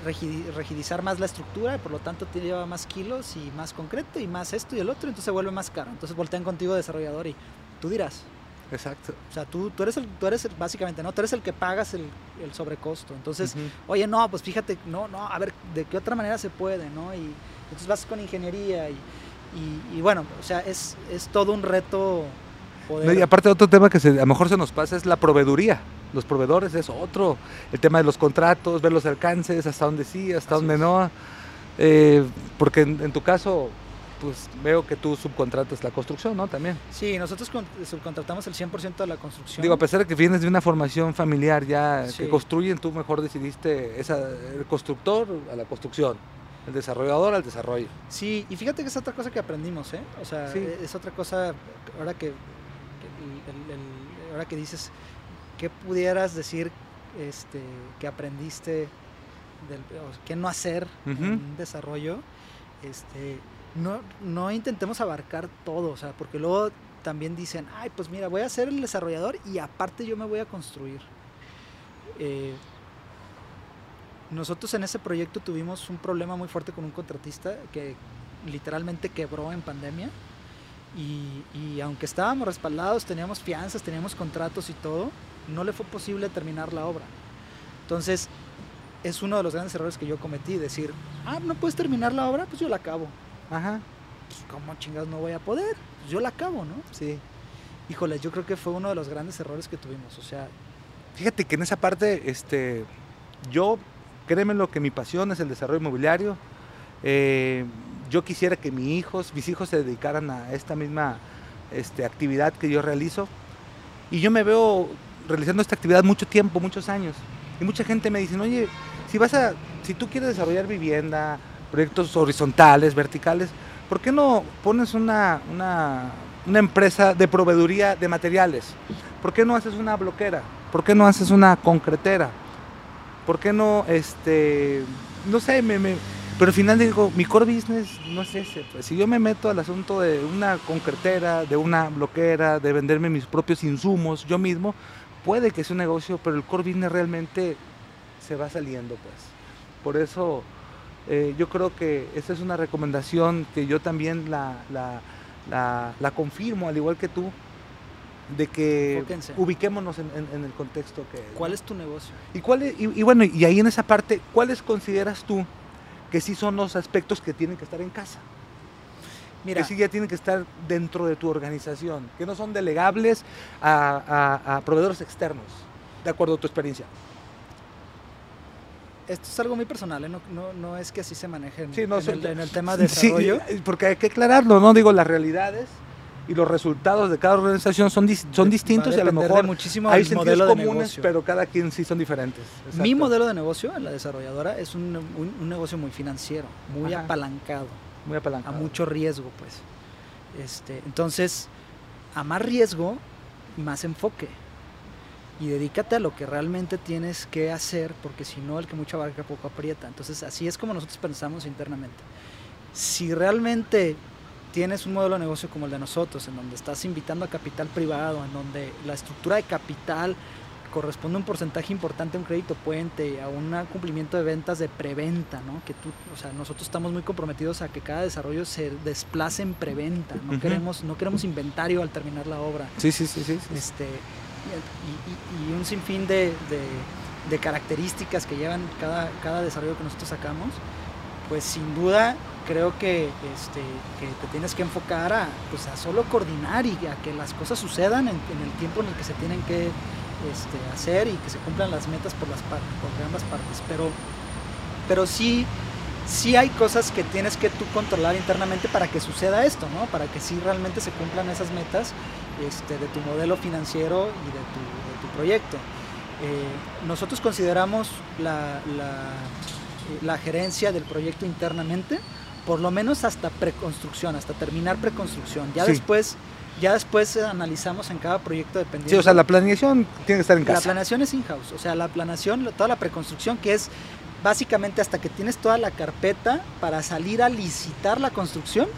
[SPEAKER 2] rigidi- rigidizar más la estructura, y por lo tanto te lleva más kilos y más concreto y más esto y el otro, entonces se vuelve más caro. Entonces voltean contigo desarrollador y tú dirás,
[SPEAKER 1] Exacto.
[SPEAKER 2] o sea, tú, tú eres el, tú eres el- básicamente, ¿no? Tú eres el que pagas el, el sobrecosto. Entonces, oye, no, pues fíjate, no, no, a ver, ¿de qué otra manera se puede, no? Y entonces vas con ingeniería y, y, y bueno, o sea, es, es todo un reto poder...
[SPEAKER 1] No, y aparte otro tema que se- a lo mejor se nos pasa es la proveeduría. Los proveedores es otro. El tema de los contratos, ver los alcances, hasta dónde sí, hasta
[SPEAKER 2] Así
[SPEAKER 1] dónde
[SPEAKER 2] es.
[SPEAKER 1] no. Eh, porque en, en tu caso, pues veo que tú subcontratas la construcción, ¿no? También.
[SPEAKER 2] Sí, nosotros con- subcontratamos el 100% de la construcción.
[SPEAKER 1] Digo, a pesar de que vienes de una formación familiar ya
[SPEAKER 2] Sí.
[SPEAKER 1] que construyen, tú mejor decidiste esa, el constructor a la construcción, el desarrollador al desarrollo.
[SPEAKER 2] Sí, y fíjate que es otra cosa que aprendimos, ¿eh? O sea,
[SPEAKER 1] Sí.
[SPEAKER 2] es otra cosa, ahora que, que el- el- el- ahora que dices, ¿qué pudieras decir este, que aprendiste, del, o qué no hacer en un desarrollo? Este, no, intentemos abarcar todo, o sea, porque luego también dicen, ay, pues mira, voy a ser el desarrollador y aparte yo me voy a construir. Eh, nosotros en ese proyecto tuvimos un problema muy fuerte con un contratista que literalmente quebró en pandemia. Y, y aunque estábamos respaldados, teníamos fianzas, teníamos contratos y todo, no le fue posible terminar la obra. Entonces, es uno de los grandes errores que yo cometí, decir, ah, no puedes terminar la obra, pues yo la acabo.
[SPEAKER 1] Ajá,
[SPEAKER 2] Pues, ¿Cómo chingados no voy a poder? Pues yo la acabo, ¿no?
[SPEAKER 1] sí.
[SPEAKER 2] Híjole, yo creo que fue uno de los grandes errores que tuvimos. O sea,
[SPEAKER 1] Fíjate que en esa parte, este, yo, créeme lo que mi pasión es el desarrollo inmobiliario. Eh, yo quisiera que mis hijos, mis hijos se dedicaran a esta misma este, actividad que yo realizo. Y yo me veo realizando esta actividad mucho tiempo, muchos años. Y mucha gente me dice, oye, si vas a, si tú quieres desarrollar vivienda, proyectos horizontales, verticales, ¿por qué no pones una, una, empresa de proveeduría de materiales? ¿Por qué no haces una bloquera? ¿Por qué no haces una concretera? ¿Por qué no, este, no sé, me, me- pero al final digo, mi core business no es ese. Pues si yo me meto al asunto de una concretera, de una bloquera, de venderme mis propios insumos yo mismo, puede que sea un negocio, pero el core business realmente se va saliendo, pues. Por eso eh, yo creo que esa es una recomendación que yo también la, la, la- la confirmo, al igual que tú, de que ubiquémonos en, en- en el contexto que...
[SPEAKER 2] ¿Cuál es tu negocio?
[SPEAKER 1] Y, cuál es- y, y bueno, y ahí en esa parte, ¿cuáles consideras tú que sí son los aspectos que tienen que estar en casa?
[SPEAKER 2] Mira,
[SPEAKER 1] que sí ya tienen que estar dentro de tu organización, que no son delegables a, a- a proveedores externos, de acuerdo a tu experiencia.
[SPEAKER 2] Esto es algo muy personal, ¿eh? no, no, no es que así se maneje en,
[SPEAKER 1] Sí, no,
[SPEAKER 2] en
[SPEAKER 1] son-
[SPEAKER 2] el, en el tema de
[SPEAKER 1] Sí,
[SPEAKER 2] desarrollo.
[SPEAKER 1] eh, porque hay que aclararlo, ¿no? Digo, las realidades y los resultados de cada organización son, dis- son
[SPEAKER 2] a
[SPEAKER 1] distintos y a lo mejor
[SPEAKER 2] muchísimo
[SPEAKER 1] hay sentidos comunes,
[SPEAKER 2] negocio.
[SPEAKER 1] pero cada quien sí son diferentes.
[SPEAKER 2] Mi modelo de negocio en la desarrolladora es un, un- un negocio muy financiero, muy
[SPEAKER 1] Ajá.
[SPEAKER 2] apalancado,
[SPEAKER 1] Muy
[SPEAKER 2] a
[SPEAKER 1] apalancado.
[SPEAKER 2] mucho riesgo, pues. Este, entonces, a más riesgo, más enfoque. Y dedícate a lo que realmente tienes que hacer, porque si no, el que mucho abarca poco aprieta. Entonces, así es como nosotros pensamos internamente. Si realmente tienes un modelo de negocio como el de nosotros, en donde estás invitando a capital privado, en donde la estructura de capital corresponde a un porcentaje importante a un crédito puente, a un cumplimiento de ventas de preventa, ¿no? Que tú, o sea, nosotros estamos muy comprometidos a que cada desarrollo se desplace en preventa, no queremos no queremos inventario al terminar la obra.
[SPEAKER 1] Sí, sí, sí, sí. sí.
[SPEAKER 2] Este y, y- y un sinfín de, de- de características que llevan cada, cada desarrollo que nosotros sacamos, pues sin duda creo que, este, que te tienes que enfocar a, pues a solo coordinar y a que las cosas sucedan en, en el tiempo en el que se tienen que este, hacer y que se cumplan las metas por, las por ambas partes. Pero, pero sí, sí hay cosas que tienes que tú controlar internamente para que suceda esto, ¿no? Para que sí realmente se cumplan esas metas este, de tu modelo financiero y de tu, de tu proyecto. Eh, nosotros consideramos la, la- eh, la gerencia del proyecto internamente, por lo menos hasta preconstrucción, hasta terminar preconstrucción. Ya
[SPEAKER 1] Sí.
[SPEAKER 2] después, ya después analizamos en cada proyecto dependiendo.
[SPEAKER 1] Sí, o sea, la planeación tiene que estar en
[SPEAKER 2] La
[SPEAKER 1] casa.
[SPEAKER 2] planeación es in-house, o sea, la planeación, toda la preconstrucción, que es básicamente hasta que tienes toda la carpeta para salir a licitar la construcción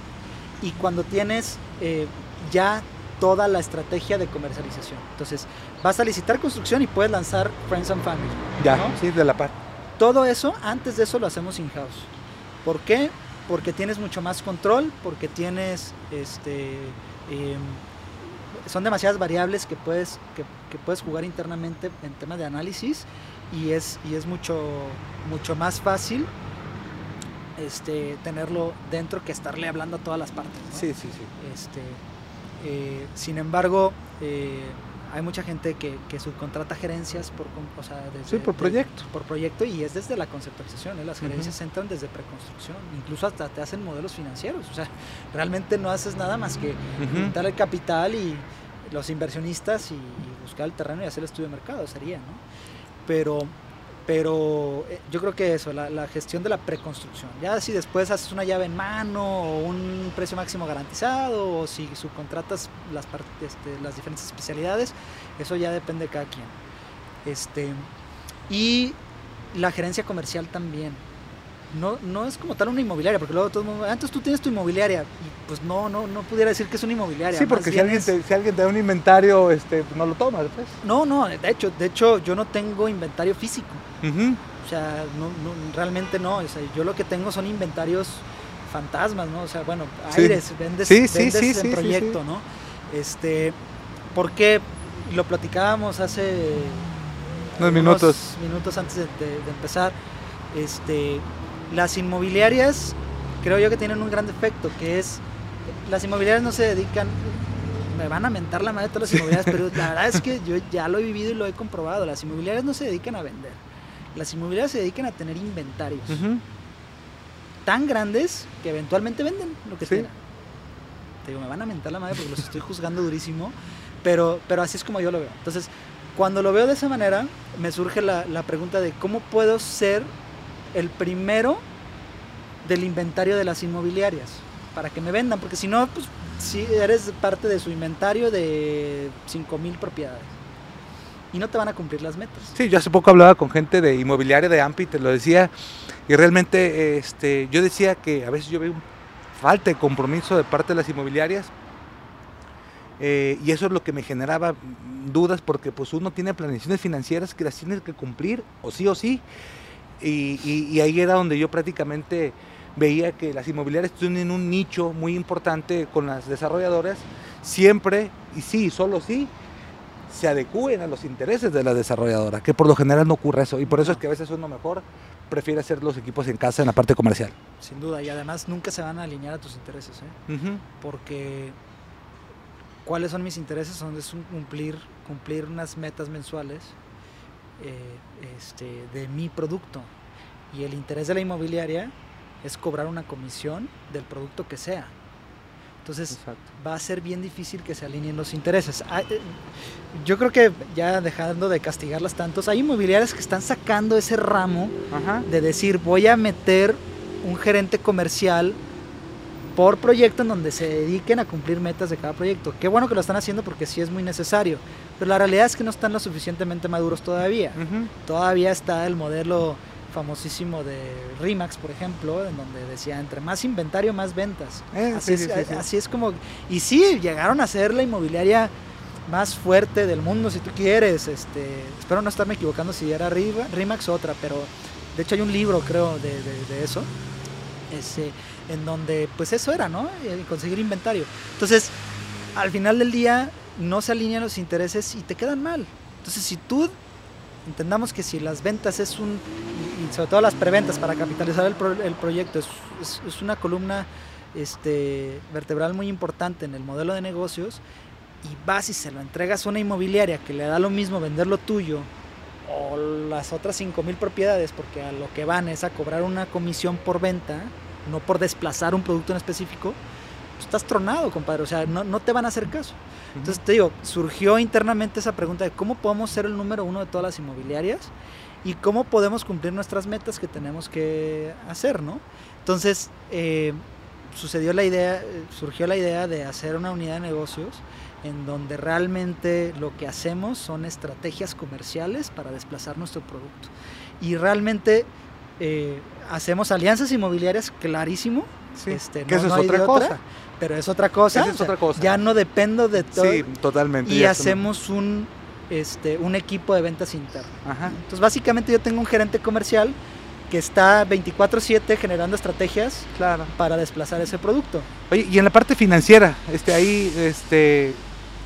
[SPEAKER 2] y cuando tienes eh, ya toda la estrategia de comercialización. Entonces, vas a licitar construcción y puedes lanzar Friends and Family.
[SPEAKER 1] Ya,
[SPEAKER 2] ¿no?
[SPEAKER 1] sí, de la par.
[SPEAKER 2] Todo eso, antes de eso lo hacemos in-house. ¿Por qué? Porque tienes mucho más control, porque tienes, este, em, son demasiadas variables que puedes, que, que puedes jugar internamente en tema de análisis y es, y es mucho, mucho más fácil este, tenerlo dentro que estarle hablando a todas las partes. ¿no?
[SPEAKER 1] Sí, sí, sí.
[SPEAKER 2] Este, eh, sin embargo, eh, hay mucha gente que, que subcontrata gerencias por, o sea, desde-
[SPEAKER 1] Sí, por
[SPEAKER 2] de-
[SPEAKER 1] proyecto.
[SPEAKER 2] por proyecto y es desde la conceptualización. ¿eh? Las gerencias entran desde preconstrucción, incluso hasta te hacen modelos financieros. O sea, realmente no haces nada más que juntar el capital y los inversionistas y, y buscar el terreno y hacer el estudio de mercado, sería, ¿no? Pero, pero eh, yo creo que eso, la, la gestión de la preconstrucción. Ya si después haces una llave en mano o un precio máximo garantizado o si subcontratas las, este, las diferentes especialidades, eso ya depende de cada quien. Este, y la gerencia comercial también. No, no es como tal una inmobiliaria, porque luego todo el mundo, "Ah, entonces tú tienes tu inmobiliaria. Y pues no, no, no pudiera decir que es una inmobiliaria.
[SPEAKER 1] Sí, porque si alguien, te, si alguien te da un inventario, este, pues no lo tomas, pues.
[SPEAKER 2] No, no, de hecho, de hecho yo no tengo inventario físico. O sea, no, no, realmente no. O sea, yo lo que tengo son inventarios fantasmas, ¿no? O sea, bueno,
[SPEAKER 1] Sí.
[SPEAKER 2] aires, vendes,
[SPEAKER 1] Sí, sí,
[SPEAKER 2] vendes
[SPEAKER 1] sí,
[SPEAKER 2] proyecto. ¿no? Este, porque lo platicábamos hace
[SPEAKER 1] Unos minutos.
[SPEAKER 2] minutos antes de, de- de empezar. Este, las inmobiliarias creo yo que tienen un gran defecto, que es las inmobiliarias no se dedican me van a mentar la madre todas las inmobiliarias, pero la verdad es que yo ya lo he vivido y lo he comprobado. Las inmobiliarias no se dedican a vender. Las inmobiliarias se dedican a tener inventarios tan grandes que eventualmente venden lo que
[SPEAKER 1] Sí.
[SPEAKER 2] tengan. Te digo, me van a mentar la madre porque los estoy juzgando durísimo, pero, pero así es como yo lo veo. Entonces, cuando lo veo de esa manera, me surge la, la pregunta de cómo puedo ser el primero del inventario de las inmobiliarias para que me vendan, porque si no, pues si eres parte de su inventario de 5.000 propiedades y no te van a cumplir las metas.
[SPEAKER 1] Sí, yo hace poco hablaba con gente de inmobiliaria de AMPI, te lo decía, y realmente este, yo decía que a veces yo veo falta de compromiso de parte de las inmobiliarias, eh, y eso es lo que me generaba dudas, porque pues uno tiene planeaciones financieras que las tiene que cumplir, o sí o sí, y, y- y ahí era donde yo prácticamente veía que las inmobiliarias tienen un nicho muy importante con las desarrolladoras, siempre, y sí, solo sí, se adecúen a los intereses de la desarrolladora, que por lo general no ocurre eso, y por eso es que a veces uno mejor prefiere hacer los equipos en casa en la parte comercial.
[SPEAKER 2] Sin duda, y además nunca se van a alinear a tus intereses, ¿eh? Porque cuáles son mis intereses son es un cumplir cumplir unas metas mensuales eh, este, de mi producto y el interés de la inmobiliaria es cobrar una comisión del producto que sea entonces
[SPEAKER 1] Exacto.
[SPEAKER 2] va a ser bien difícil que se alineen los intereses Ah, eh, yo creo que ya dejando de castigarlas tantos hay inmobiliarias que están sacando ese ramo
[SPEAKER 1] Ajá.
[SPEAKER 2] de decir voy a meter un gerente comercial por proyecto en donde se dediquen a cumplir metas de cada proyecto. Qué bueno que lo están haciendo porque sí es muy necesario, pero la realidad es que no están lo suficientemente maduros todavía. Todavía está el modelo famosísimo de Rimax, por ejemplo, en donde decía entre más inventario, más ventas.
[SPEAKER 1] Eh,
[SPEAKER 2] así,
[SPEAKER 1] sí,
[SPEAKER 2] es,
[SPEAKER 1] sí, sí, sí.
[SPEAKER 2] así es como... Y sí, llegaron a ser la inmobiliaria más fuerte del mundo, si tú quieres. Este, espero no estarme equivocando si era Rimax o otra, pero de hecho hay un libro, creo, de, de- de eso, ese, en donde pues eso era, ¿no? El conseguir inventario. Entonces, al final del día no se alinean los intereses y te quedan mal. Entonces, si tú entendamos que si las ventas es un, y sobre todo las preventas para capitalizar el, el proyecto, es, es- es una columna este, vertebral muy importante en el modelo de negocios, y vas y se lo entregas a una inmobiliaria que le da lo mismo vender lo tuyo o las otras 5.000 propiedades, porque a lo que van es a cobrar una comisión por venta, no por desplazar un producto en específico, estás tronado, compadre. O sea, no, no te van a hacer caso. Entonces te digo, surgió internamente esa pregunta de cómo podemos ser el número uno de todas las inmobiliarias y cómo podemos cumplir nuestras metas que tenemos que hacer, ¿no? Entonces, eh, sucedió la idea, surgió la idea de hacer una unidad de negocios en donde realmente lo que hacemos son estrategias comerciales para desplazar nuestro producto. Y realmente eh, hacemos alianzas inmobiliarias, clarísimo,
[SPEAKER 1] Sí,
[SPEAKER 2] este,
[SPEAKER 1] que
[SPEAKER 2] no-
[SPEAKER 1] eso es otra cosa.
[SPEAKER 2] pero es otra cosa.
[SPEAKER 1] Esa es
[SPEAKER 2] o sea,
[SPEAKER 1] otra cosa.
[SPEAKER 2] Ya no dependo de todo.
[SPEAKER 1] Sí, totalmente.
[SPEAKER 2] y hacemos un, este, un equipo de ventas interno.
[SPEAKER 1] Ajá.
[SPEAKER 2] Entonces, básicamente yo tengo un gerente comercial que está 24/7 generando estrategias
[SPEAKER 1] Claro.
[SPEAKER 2] para desplazar ese producto.
[SPEAKER 1] Oye, y en la parte financiera, este, ahí, este,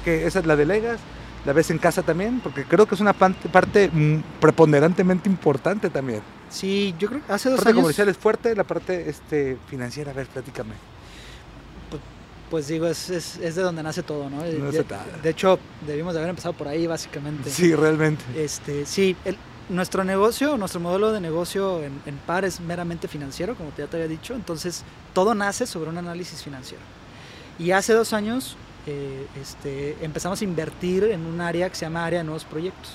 [SPEAKER 1] que esa la delegas, la ves en casa también, porque creo que es una parte, parte mm, preponderantemente importante también.
[SPEAKER 2] Sí, yo creo que hace
[SPEAKER 1] La
[SPEAKER 2] dos
[SPEAKER 1] parte
[SPEAKER 2] años,
[SPEAKER 1] comercial es fuerte, la parte este, financiera, a ver, platícame.
[SPEAKER 2] pues digo, es, es, es de donde nace todo, ¿no? De hecho, debimos de haber empezado por ahí, básicamente.
[SPEAKER 1] Sí, realmente.
[SPEAKER 2] Este, sí, el- nuestro negocio, nuestro modelo de negocio en, en par es meramente financiero, como ya te había dicho. Entonces, todo nace sobre un análisis financiero. Y hace dos años eh, este, empezamos a invertir en un área que se llama área de nuevos proyectos,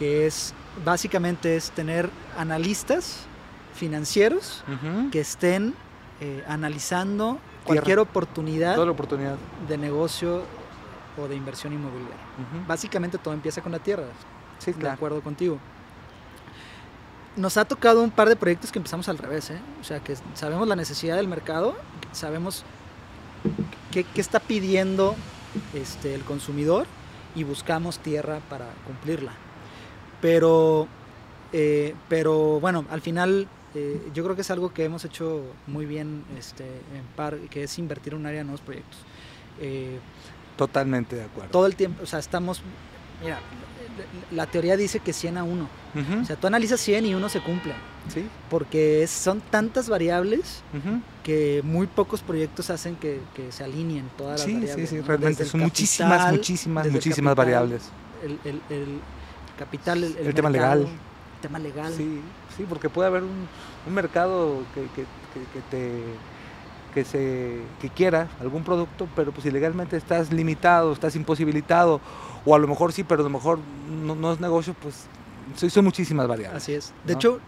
[SPEAKER 2] que es básicamente es tener analistas financieros que estén eh, analizando cualquier oportunidad
[SPEAKER 1] Toda la oportunidad.
[SPEAKER 2] de negocio o de inversión inmobiliaria. Básicamente todo empieza con la tierra,
[SPEAKER 1] Sí,
[SPEAKER 2] de acuerdo contigo. Nos ha tocado un par de proyectos que empezamos al revés, ¿eh? O sea, que sabemos la necesidad del mercado, sabemos qué, qué está pidiendo este, el consumidor y buscamos tierra para cumplirla. Pero, eh, pero bueno, al final eh, yo creo que es algo que hemos hecho muy bien este, en par, que es invertir en un área de nuevos proyectos. Eh,
[SPEAKER 1] Totalmente de acuerdo.
[SPEAKER 2] todo el tiempo, o sea, estamos, mira, la teoría dice que 100 a 1.
[SPEAKER 1] Ujú.
[SPEAKER 2] O sea, tú analizas 100 y uno se cumple.
[SPEAKER 1] sí.
[SPEAKER 2] Porque es- son tantas variables que muy pocos proyectos hacen que, que se alineen todas las
[SPEAKER 1] Sí, sí,
[SPEAKER 2] variables.
[SPEAKER 1] sí,
[SPEAKER 2] ¿no?
[SPEAKER 1] realmente
[SPEAKER 2] Desde
[SPEAKER 1] son muchísimas,
[SPEAKER 2] capital,
[SPEAKER 1] muchísimas, muchísimas
[SPEAKER 2] capital,
[SPEAKER 1] variables.
[SPEAKER 2] El, el- el capital, el,
[SPEAKER 1] El tema legal.
[SPEAKER 2] el tema legal.
[SPEAKER 1] Sí, sí, porque puede haber un, un mercado que, que- que- que te que se que quiera algún producto, pero pues ilegalmente estás limitado, estás imposibilitado, o a lo mejor sí, pero a lo mejor no, no es negocio, pues son muchísimas variables.
[SPEAKER 2] Así es. De
[SPEAKER 1] ¿no?
[SPEAKER 2] hecho,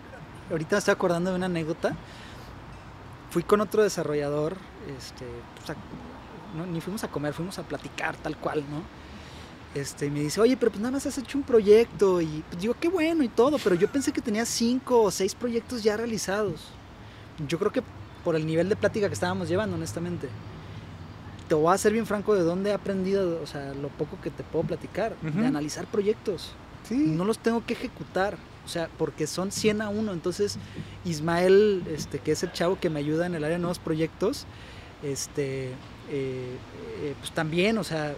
[SPEAKER 2] ahorita me estoy acordando de una anécdota. Fui con otro desarrollador, este, pues, a- no, ni fuimos a comer, fuimos a platicar tal cual, ¿no? Este, y me dice, oye, pero pues nada más has hecho un proyecto. Y pues digo, qué bueno y todo, pero yo pensé que tenía cinco o seis proyectos ya realizados. Yo creo que por el nivel de plática que estábamos llevando, honestamente. Te voy a ser bien franco de dónde he aprendido, o sea, lo poco que te puedo platicar, de analizar proyectos
[SPEAKER 1] Sí,
[SPEAKER 2] no los tengo que ejecutar. O sea, porque son 100 a 1. Entonces, Ismael, este, que es el chavo que me ayuda en el área de nuevos proyectos, este, eh, eh, pues también, o sea,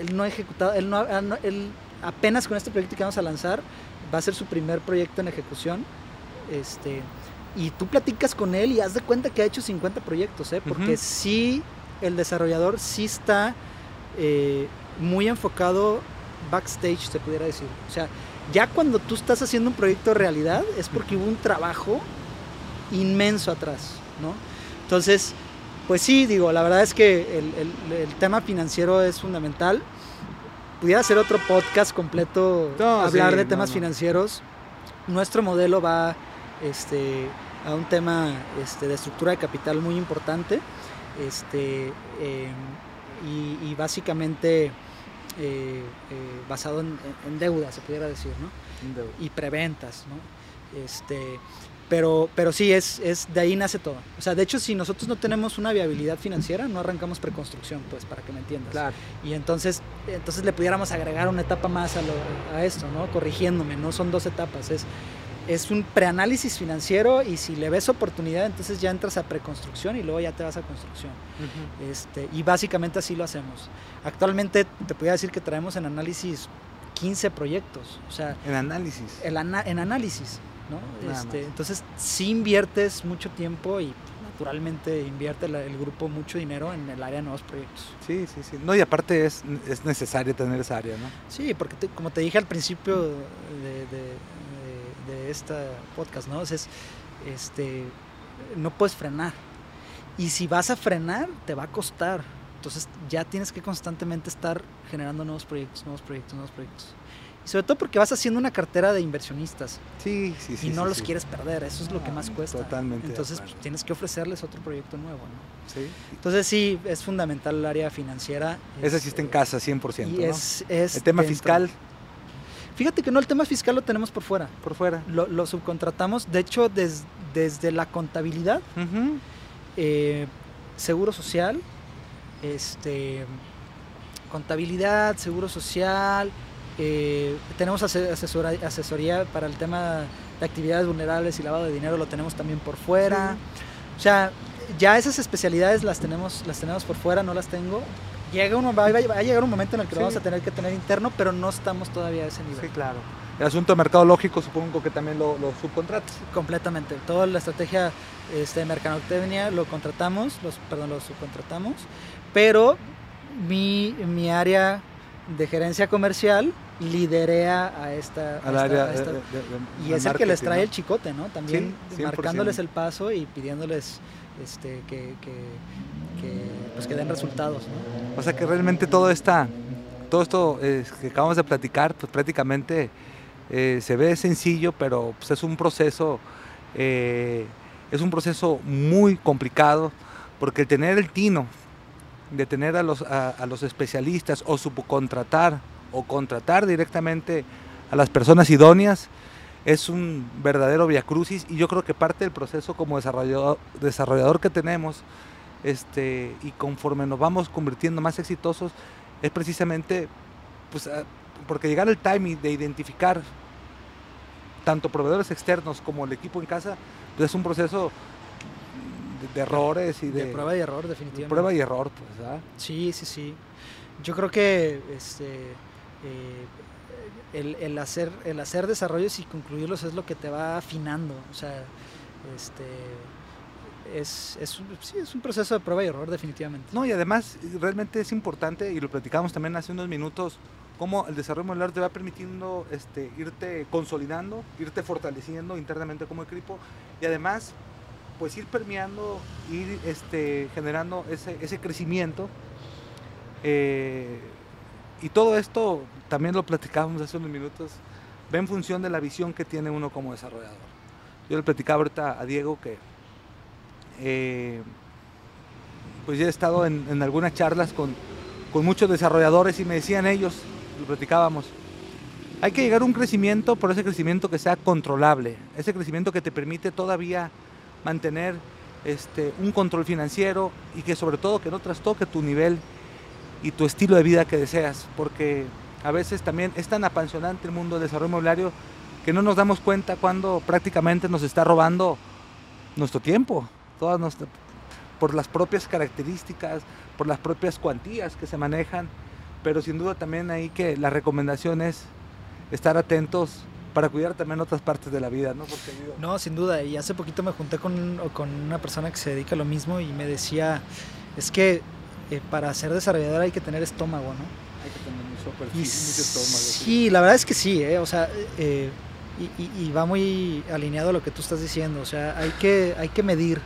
[SPEAKER 2] él no ha ejecutado, él, no, ha- no- él apenas con este proyecto que vamos a lanzar, va a ser su primer proyecto en ejecución. Este, y tú platicas con él y haz de cuenta que ha hecho 50 proyectos, ¿eh? porque sí, el desarrollador sí está eh, muy enfocado backstage, se pudiera decir. O sea, ya cuando tú estás haciendo un proyecto realidad es porque hubo un trabajo inmenso atrás, ¿no? Entonces, pues sí, digo, la verdad es que el, el- el tema financiero es fundamental. Pudiera ser otro podcast completo,
[SPEAKER 1] No,
[SPEAKER 2] hablar
[SPEAKER 1] sí,
[SPEAKER 2] de temas
[SPEAKER 1] no.
[SPEAKER 2] financieros. Nuestro modelo va este, a un tema este, de estructura de capital muy importante este, eh, y, y básicamente eh, eh, basado en, en deuda, se pudiera decir, ¿no? y preventas, ¿no? Este, pero, pero sí, es, es de ahí nace todo. O sea, de hecho, si nosotros no tenemos una viabilidad financiera, no arrancamos preconstrucción, pues, para que me entiendas.
[SPEAKER 1] Claro.
[SPEAKER 2] Y entonces, entonces le pudiéramos agregar una etapa más a, lo- a esto, ¿no? Corrigiéndome, no son dos etapas, es, es un preanálisis financiero y si le ves oportunidad, entonces ya entras a preconstrucción y luego ya te vas a construcción. Este, y básicamente así lo hacemos. Actualmente te podría decir que traemos en análisis 15 proyectos, o sea,
[SPEAKER 1] En análisis.
[SPEAKER 2] el ana- en análisis, Este, entonces, sí inviertes mucho tiempo y naturalmente invierte el grupo mucho dinero en el área de nuevos proyectos.
[SPEAKER 1] Sí, sí, sí. No, y aparte es, es necesario tener esa área, ¿no?
[SPEAKER 2] Sí, porque te- como te dije al principio de, de, de- de esta podcast, ¿no? O sea, es, este, no puedes frenar. Y si vas a frenar, te va a costar. Entonces ya tienes que constantemente estar generando nuevos proyectos, nuevos proyectos, nuevos proyectos. Y sobre todo porque vas haciendo una cartera de inversionistas
[SPEAKER 1] Sí, sí, sí.
[SPEAKER 2] y no
[SPEAKER 1] sí,
[SPEAKER 2] los
[SPEAKER 1] sí.
[SPEAKER 2] quieres perder, eso es lo que más cuesta.
[SPEAKER 1] totalmente
[SPEAKER 2] Entonces pues, tienes que ofrecerles otro proyecto nuevo, ¿no?
[SPEAKER 1] Sí.
[SPEAKER 2] Entonces sí, es fundamental el área financiera.
[SPEAKER 1] Esa sí está en casa, 100%.
[SPEAKER 2] Y
[SPEAKER 1] ¿no?
[SPEAKER 2] es, es
[SPEAKER 1] El tema
[SPEAKER 2] dentro.
[SPEAKER 1] fiscal,
[SPEAKER 2] Fíjate que no, el tema fiscal lo tenemos por fuera.
[SPEAKER 1] por fuera.
[SPEAKER 2] Lo, lo subcontratamos, de hecho, des- desde la contabilidad, eh, seguro social, este, contabilidad, seguro social, eh, tenemos asesora- asesoría para el tema de actividades vulnerables y lavado de dinero, lo tenemos también por fuera. O sea, ya esas especialidades las tenemos, las tenemos por fuera, no las tengo. Llega un, va, va a llegar un momento en el que lo vamos a tener que tener interno, pero no estamos todavía a ese nivel.
[SPEAKER 1] Sí, claro. El asunto mercadológico supongo que también lo, lo subcontratas.
[SPEAKER 2] Completamente. Toda la estrategia este, de mercadotecnia lo contratamos, los, perdón, lo subcontratamos, pero mi, mi área de gerencia comercial liderea a esta... a
[SPEAKER 1] Al
[SPEAKER 2] esta-
[SPEAKER 1] área
[SPEAKER 2] a esta-
[SPEAKER 1] de- de- de-
[SPEAKER 2] y es el que les trae
[SPEAKER 1] ¿no?
[SPEAKER 2] el chicote, ¿no? También
[SPEAKER 1] Sí, 100%.
[SPEAKER 2] marcándoles el paso y pidiéndoles este, que, que, que, pues, que den resultados, ¿no?
[SPEAKER 1] O sea que realmente todo esta, todo esto eh, que acabamos de platicar, pues prácticamente eh, se ve sencillo, pero pues, es un proceso, eh, es un proceso muy complicado, porque el tener el tino de tener a los, a, a los especialistas o subcontratar o contratar directamente a las personas idóneas es un verdadero viacrucis y yo creo que parte del proceso como desarrollador, desarrollador que tenemos este, y conforme nos vamos convirtiendo más exitosos es precisamente pues, ah, porque llegar al timing de identificar tanto proveedores externos como el equipo en casa pues, es un proceso de, de errores y de,
[SPEAKER 2] De prueba y error,
[SPEAKER 1] de
[SPEAKER 2] definitivamente.
[SPEAKER 1] prueba y error pues, ¿verdad?
[SPEAKER 2] Sí, sí, sí. Yo creo que este, eh, el, hacer, el hacer desarrollos y concluirlos es lo que te va afinando. O sea, este, es, es, sí, es un proceso de prueba y error, definitivamente.
[SPEAKER 1] No, y además realmente es importante, y lo platicamos también hace unos minutos, cómo el desarrollo modular te va permitiendo este, irte consolidando, irte fortaleciendo internamente como equipo, y además, pues ir permeando, ir este, generando ese, ese crecimiento. eh, y todo esto, también lo platicábamos hace unos minutos, va en función de la visión que tiene uno como desarrollador. Yo le platicaba ahorita a Diego que eh, pues ya he estado en, en algunas charlas con, con muchos desarrolladores y me decían ellos, lo platicábamos, hay que llegar a un crecimiento, pero ese crecimiento que sea controlable, ese crecimiento que te permite todavía mantener este, un control financiero y que sobre todo que no trastoque tu nivel y tu estilo de vida que deseas, porque a veces también es tan apasionante el mundo del desarrollo inmobiliario que no nos damos cuenta cuando prácticamente nos está robando nuestro tiempo, toda nuestra, por las propias características, por las propias cuantías que se manejan, pero sin duda también ahí que la recomendación es estar atentos para cuidar también otras partes de la vida, ¿no?
[SPEAKER 2] No, sin duda, y hace poquito me junté con, con una persona que se dedica a lo mismo y me decía, es que eh, para ser desarrollador hay que tener estómago, ¿no?
[SPEAKER 1] Hay que tener mucho, estómago.
[SPEAKER 2] Sí, la verdad es que sí, ¿eh? o sea, eh, y, va muy alineado a lo que tú estás diciendo, o sea, hay que, hay que medir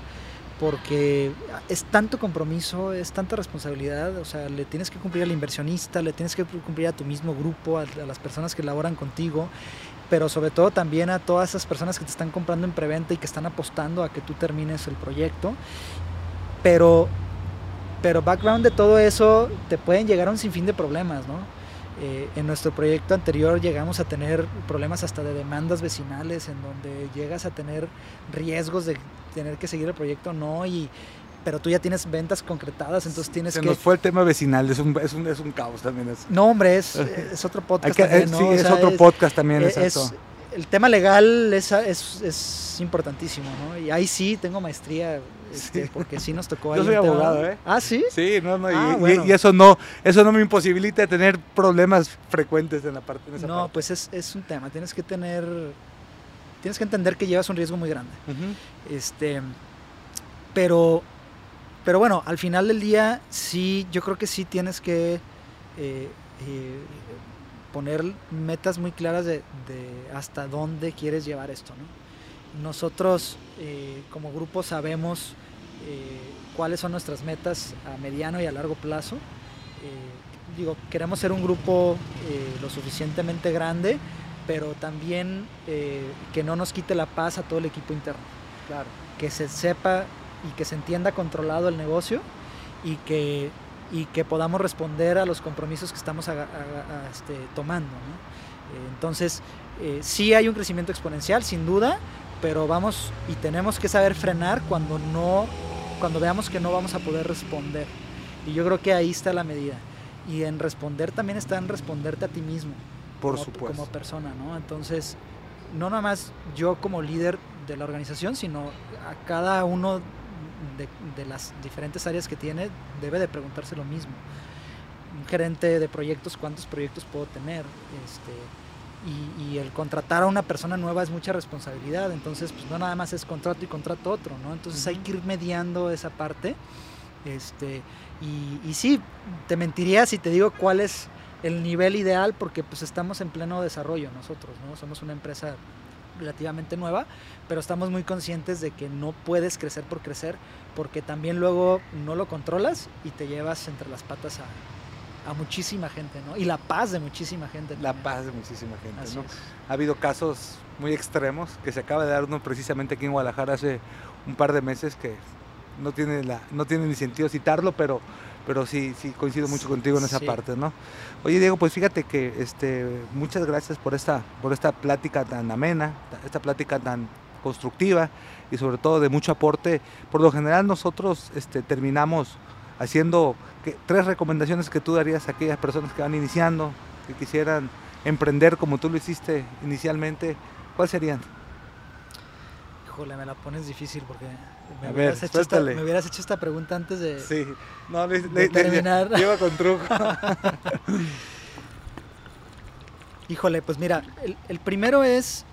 [SPEAKER 2] porque es tanto compromiso, es tanta responsabilidad, o sea, le tienes que cumplir al inversionista, le tienes que cumplir a tu mismo grupo, a, las personas que laboran contigo, pero sobre todo también a todas esas personas que te están comprando en preventa y que están apostando a que tú termines el proyecto. Pero, pero background de todo eso, te pueden llegar a un sinfín de problemas, ¿no? Eh, en nuestro proyecto anterior llegamos a tener problemas hasta de demandas vecinales, en donde llegas a tener riesgos de tener que seguir el proyecto o no, y, pero tú ya tienes ventas concretadas, entonces tienes
[SPEAKER 1] Se
[SPEAKER 2] que...
[SPEAKER 1] nos fue el tema vecinal, es un, es un, es un caos también.
[SPEAKER 2] No, hombre, es, es otro podcast
[SPEAKER 1] también, Sí, es otro podcast también, exacto.
[SPEAKER 2] el tema legal es, es, es, importantísimo, ¿no? Y ahí sí tengo maestría este, porque sí nos tocó
[SPEAKER 1] Yo soy abogado, ¿eh?
[SPEAKER 2] Ah, ¿sí?
[SPEAKER 1] Sí, no, no, ah, y, eso no eso no me imposibilita tener problemas frecuentes en la parte en esa
[SPEAKER 2] No, pues es, es, un tema, tienes que tener tienes que entender que llevas un riesgo muy grande. Este pero pero bueno, al final del día sí, yo creo que sí tienes que eh, eh, poner metas muy claras de, de, hasta dónde quieres llevar esto, ¿no? Nosotros eh, como grupo sabemos eh, cuáles son nuestras metas a mediano y a largo plazo. Eh, digo, queremos ser un grupo lo suficientemente grande, pero también que no nos quite la paz a todo el equipo interno.
[SPEAKER 1] Claro.
[SPEAKER 2] Que se sepa y que se entienda controlado el negocio y que, y que podamos responder a los compromisos que estamos este, tomando. entonces, sí hay un crecimiento exponencial, sin duda, pero vamos y tenemos que saber frenar cuando no cuando veamos que no vamos a poder responder. Y yo creo que ahí está la medida. Y en responder también está en responderte a ti mismo.
[SPEAKER 1] Por
[SPEAKER 2] como,
[SPEAKER 1] supuesto.
[SPEAKER 2] Como persona, ¿no? Entonces, no nada más yo como líder de la organización, sino a cada uno de, de, las diferentes áreas que tiene debe de preguntarse lo mismo. Un gerente de proyectos, ¿cuántos proyectos puedo tener? Este, y, el contratar a una persona nueva es mucha responsabilidad, entonces pues no nada más es contrato y contrato otro, ¿no? Entonces hay que ir mediando esa parte. Este, y, y, sí, te mentiría si te digo cuál es el nivel ideal porque pues estamos en pleno desarrollo nosotros, ¿no? Somos una empresa relativamente nueva, pero estamos muy conscientes de que no puedes crecer por crecer porque también luego no lo controlas y te llevas entre las patas a, a muchísima gente, ¿no? Y la paz de muchísima gente.
[SPEAKER 1] La paz de muchísima gente, ¿no? Ha habido casos muy extremos que se acaba de dar uno precisamente aquí en Guadalajara hace un par de meses que no tiene la no tiene ni sentido citarlo, pero pero sí sí coincido mucho contigo en esa parte, ¿no? Oye, Diego, pues fíjate que este muchas gracias por esta por esta plática tan amena, esta plática tan constructiva y sobre todo de mucho aporte. Por lo general nosotros este terminamos haciendo tres recomendaciones que tú darías a aquellas personas que van iniciando, que quisieran emprender como tú lo hiciste inicialmente, ¿cuáles serían?
[SPEAKER 2] Híjole, me la pones difícil porque me, hubieras, hecho esta, me hubieras, hecho esta, pregunta antes de,
[SPEAKER 1] sí. no,
[SPEAKER 2] terminar.
[SPEAKER 1] lleva con truco.
[SPEAKER 2] Híjole, pues mira, el, primero es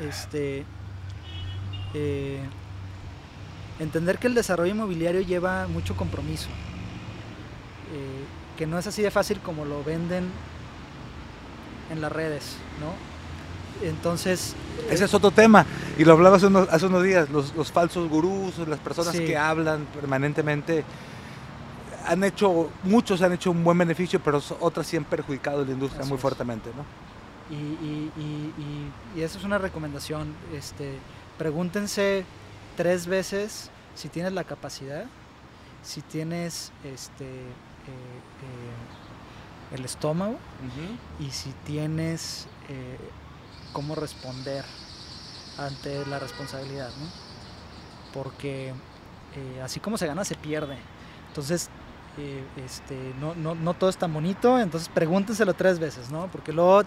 [SPEAKER 2] este eh, entender que el desarrollo inmobiliario lleva mucho compromiso. Que no es así de fácil como lo venden en las redes, ¿no? Entonces...
[SPEAKER 1] Ese es otro tema, y lo hablaba hace unos, días, los, falsos gurús, las personas que hablan permanentemente, han hecho, muchos han hecho un buen beneficio, pero otras sí han perjudicado la industria muy fuertemente, ¿no?
[SPEAKER 2] Y, y, eso es una recomendación, este, pregúntense tres veces si tienes la capacidad, si tienes este, eh, eh, el estómago y si tienes eh, cómo responder ante la responsabilidad, ¿no? Porque así como se gana, se pierde. Entonces, este, no, no, no, todo es tan bonito, entonces pregúntenselo tres veces, ¿no? Porque luego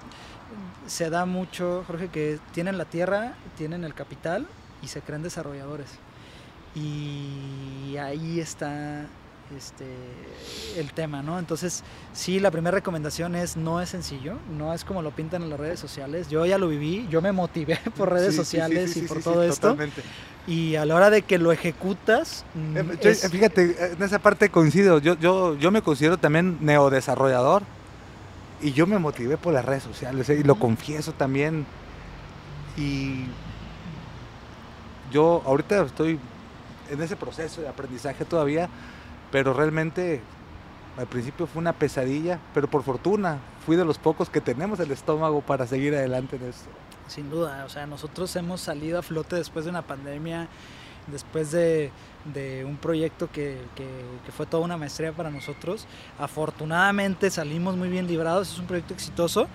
[SPEAKER 2] se da mucho, Jorge, que tienen la tierra, tienen el capital y se creen desarrolladores. Y ahí está este, el tema, ¿no? Entonces, sí, la primera recomendación es no es sencillo, no es como lo pintan en las redes sociales. Yo ya lo viví, yo me motivé por redes
[SPEAKER 1] Sí,
[SPEAKER 2] sociales
[SPEAKER 1] sí, sí,
[SPEAKER 2] y por todo esto.
[SPEAKER 1] totalmente.
[SPEAKER 2] Y a la hora de que lo ejecutas, mm,
[SPEAKER 1] Eh, yo-
[SPEAKER 2] es-
[SPEAKER 1] Fíjate, en esa parte coincido. Yo, yo, yo me considero también neodesarrollador y yo me motivé por las redes sociales eh, y lo confieso también. Y yo ahorita estoy en ese proceso de aprendizaje todavía, pero realmente al principio fue una pesadilla, pero por fortuna fui de los pocos que tenemos el estómago para seguir adelante en esto.
[SPEAKER 2] Sin duda, o sea, nosotros hemos salido a flote después de una pandemia, después de, de un proyecto que, que- que fue toda una maestría para nosotros. Afortunadamente salimos muy bien librados, es un proyecto exitoso,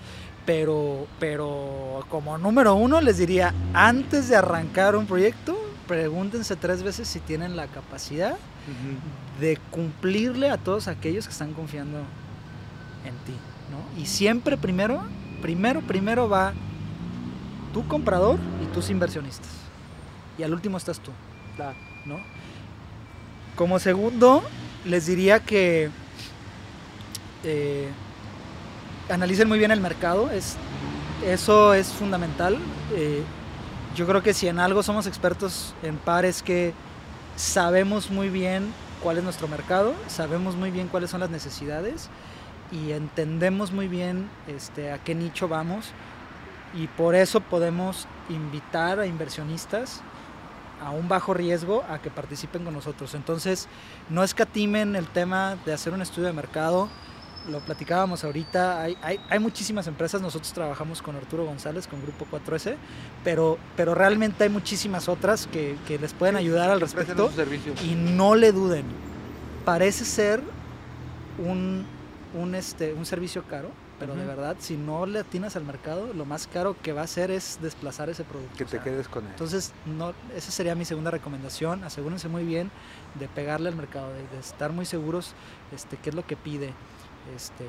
[SPEAKER 2] pero, pero como número uno les diría, antes de arrancar un proyecto, pregúntense tres veces si tienen la capacidad de cumplirle a todos aquellos que están confiando en ti, ¿no? Y siempre primero, primero, primero va tu comprador y tus inversionistas. Y al último estás tú. ¿no? Como segundo, les diría que eh, analicen muy bien el mercado, es, eso es fundamental. Eh, yo creo que si en algo somos expertos en par es que sabemos muy bien cuál es nuestro mercado, sabemos muy bien cuáles son las necesidades y entendemos muy bien este, a qué nicho vamos y por eso podemos invitar a inversionistas a un bajo riesgo a que participen con nosotros. Entonces, no escatimen el tema de hacer un estudio de mercado. Lo platicábamos ahorita, hay, hay, hay muchísimas empresas, nosotros trabajamos con Arturo González, con Grupo 4S, pero, pero realmente hay muchísimas otras que, que les pueden ayudar al respecto y no le duden. Parece ser un, un, este, un servicio caro, pero de verdad, si no le atinas al mercado, lo más caro que va a hacer es desplazar ese producto.
[SPEAKER 1] Que
[SPEAKER 2] o
[SPEAKER 1] te
[SPEAKER 2] sea,
[SPEAKER 1] quedes con él.
[SPEAKER 2] entonces, no, esa sería mi segunda recomendación. Asegúrense muy bien de pegarle al mercado, de, de estar muy seguros este, qué es lo que pide este,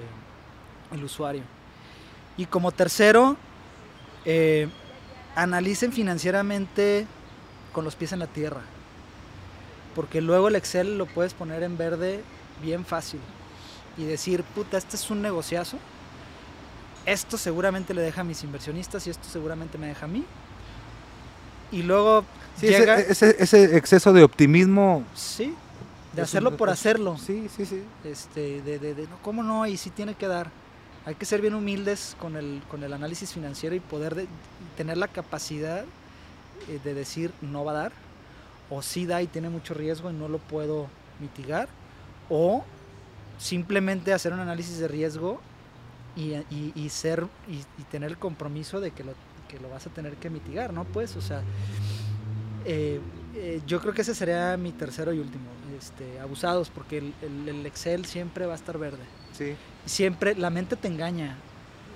[SPEAKER 2] el usuario. Y como tercero, eh, analicen financieramente con los pies en la tierra. Porque luego el Excel lo puedes poner en verde bien fácil y decir, puta, este es un negociazo. Esto seguramente le deja a mis inversionistas y esto seguramente me deja a mí. Y luego
[SPEAKER 1] Sí,
[SPEAKER 2] llega,
[SPEAKER 1] ese, ese, ese exceso de optimismo.
[SPEAKER 2] sí, de hacerlo por hacerlo.
[SPEAKER 1] Sí, sí, sí.
[SPEAKER 2] Este, de, de, de, ¿cómo no? Y sí tiene que dar. Hay que ser bien humildes con el, con el análisis financiero y poder de- tener la capacidad eh, de decir no va a dar, o sí da y tiene mucho riesgo y no lo puedo mitigar, o simplemente hacer un análisis de riesgo y, y- y ser y, y tener el compromiso de que lo, que lo vas a tener que mitigar, ¿no? Pues, o sea, eh, eh, yo creo que ese sería mi tercero y último, este, abusados, porque el, el- el Excel siempre va a estar verde.
[SPEAKER 1] Sí.
[SPEAKER 2] Siempre, la mente te engaña,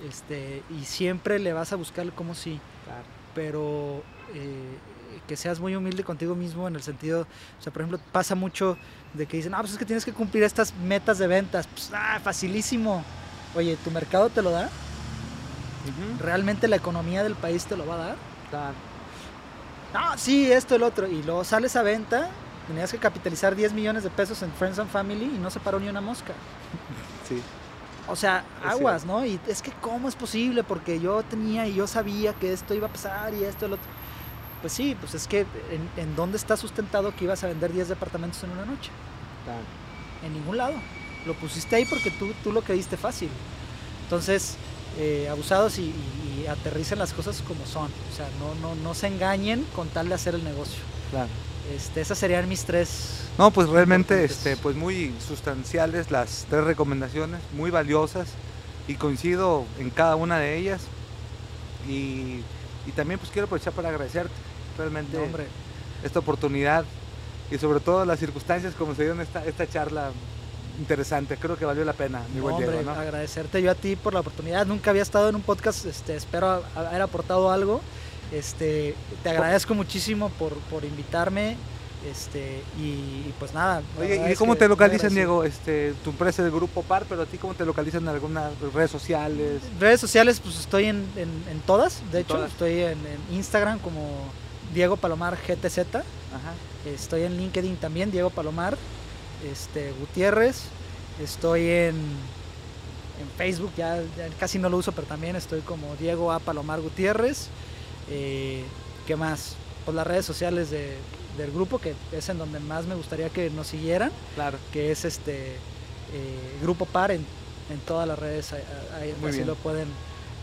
[SPEAKER 2] este, y siempre le vas a buscar como sí, pero eh, que seas muy humilde contigo mismo en el sentido, o sea, por ejemplo, pasa mucho de que dicen, ah, pues es que tienes que cumplir estas metas de ventas, pues, ah, facilísimo. Oye, ¿tu mercado te lo da? ¿Realmente la economía del país te lo va a dar? No, sí, esto, el otro. Y luego sales a venta, tenías que capitalizar 10 millones de pesos en Friends and Family y no se paró ni una mosca.
[SPEAKER 1] Sí.
[SPEAKER 2] O sea, aguas. ¿no? Y es que, ¿cómo es posible? Porque yo tenía y yo sabía que esto iba a pasar y esto, el otro. Pues sí, pues es que ¿en, en dónde está sustentado que ibas a vender 10 departamentos en una noche? En ningún lado. Lo pusiste ahí porque tú, tú lo creíste fácil. Entonces, eh, abusados y, y- y aterricen las cosas como son. O sea, no, no, no se engañen con tal de hacer el negocio.
[SPEAKER 1] Claro.
[SPEAKER 2] Este, esas serían mis tres.
[SPEAKER 1] No, pues realmente, este, pues muy sustanciales las tres recomendaciones, muy valiosas y coincido en cada una de ellas. Y, y también pues quiero aprovechar para agradecerte realmente
[SPEAKER 2] No,
[SPEAKER 1] esta oportunidad y sobre todo las circunstancias como se dio en esta, esta charla interesante. Creo que valió la pena, mi
[SPEAKER 2] no,
[SPEAKER 1] buen
[SPEAKER 2] hombre,
[SPEAKER 1] Diego, ¿no?
[SPEAKER 2] agradecerte yo a ti por la oportunidad. Nunca había estado en un podcast, este, espero haber aportado algo. Este, te agradezco muchísimo por, por invitarme. Este, y, y pues nada.
[SPEAKER 1] Oye, ¿y cómo te localizan. Diego? Este, tu empresa es el Grupo PAR, pero a ti cómo te localizan en algunas redes sociales?
[SPEAKER 2] Redes sociales, pues estoy en, en- en todas. De
[SPEAKER 1] En
[SPEAKER 2] hecho,
[SPEAKER 1] todas.
[SPEAKER 2] estoy en, en Instagram como Diego Palomar GTZ.
[SPEAKER 1] Ajá.
[SPEAKER 2] Estoy en LinkedIn también, Diego Palomar este, Gutiérrez. Estoy en, en Facebook, ya, ya casi no lo uso, pero también estoy como Diego A. Palomar Gutiérrez. Eh, ¿Qué más? Pues las redes sociales de- del grupo, que es en donde más me gustaría que nos siguieran,
[SPEAKER 1] Claro.
[SPEAKER 2] que es este eh, Grupo Par en, en todas las redes, ahí- ahí
[SPEAKER 1] Muy
[SPEAKER 2] así
[SPEAKER 1] bien.
[SPEAKER 2] lo pueden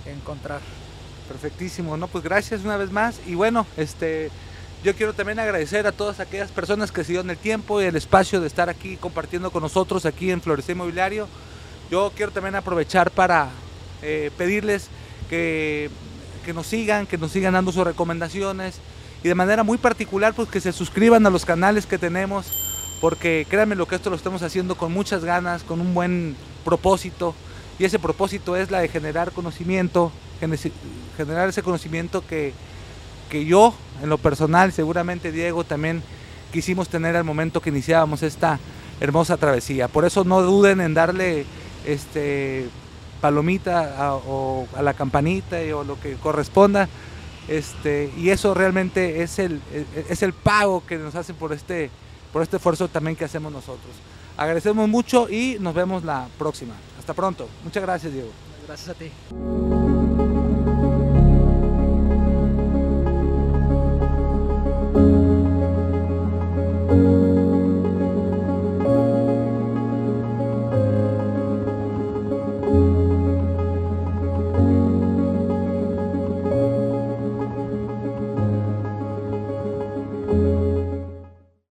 [SPEAKER 2] encontrar.
[SPEAKER 1] Perfectísimo, no, pues gracias una vez más. Y bueno, este, yo quiero también agradecer a todas aquellas personas que se dieron el tiempo y el espacio de estar aquí compartiendo con nosotros aquí en Florecer Inmobiliario. Yo quiero también aprovechar para eh, pedirles que, que nos sigan, que nos sigan dando sus recomendaciones y de manera muy particular pues que se suscriban a los canales que tenemos porque créanme lo que esto lo estamos haciendo con muchas ganas, con un buen propósito y ese propósito es la de generar conocimiento, generar ese conocimiento que, que yo en lo personal, seguramente Diego también quisimos tener al momento que iniciábamos esta hermosa travesía. Por eso no duden en darle este palomita a, o a la campanita y- o lo que corresponda. Este, y eso realmente es el, es el pago que nos hacen por este, por este esfuerzo también que hacemos nosotros. Agradecemos mucho y nos vemos la próxima. Hasta pronto. Muchas gracias, Diego.
[SPEAKER 2] Gracias a ti.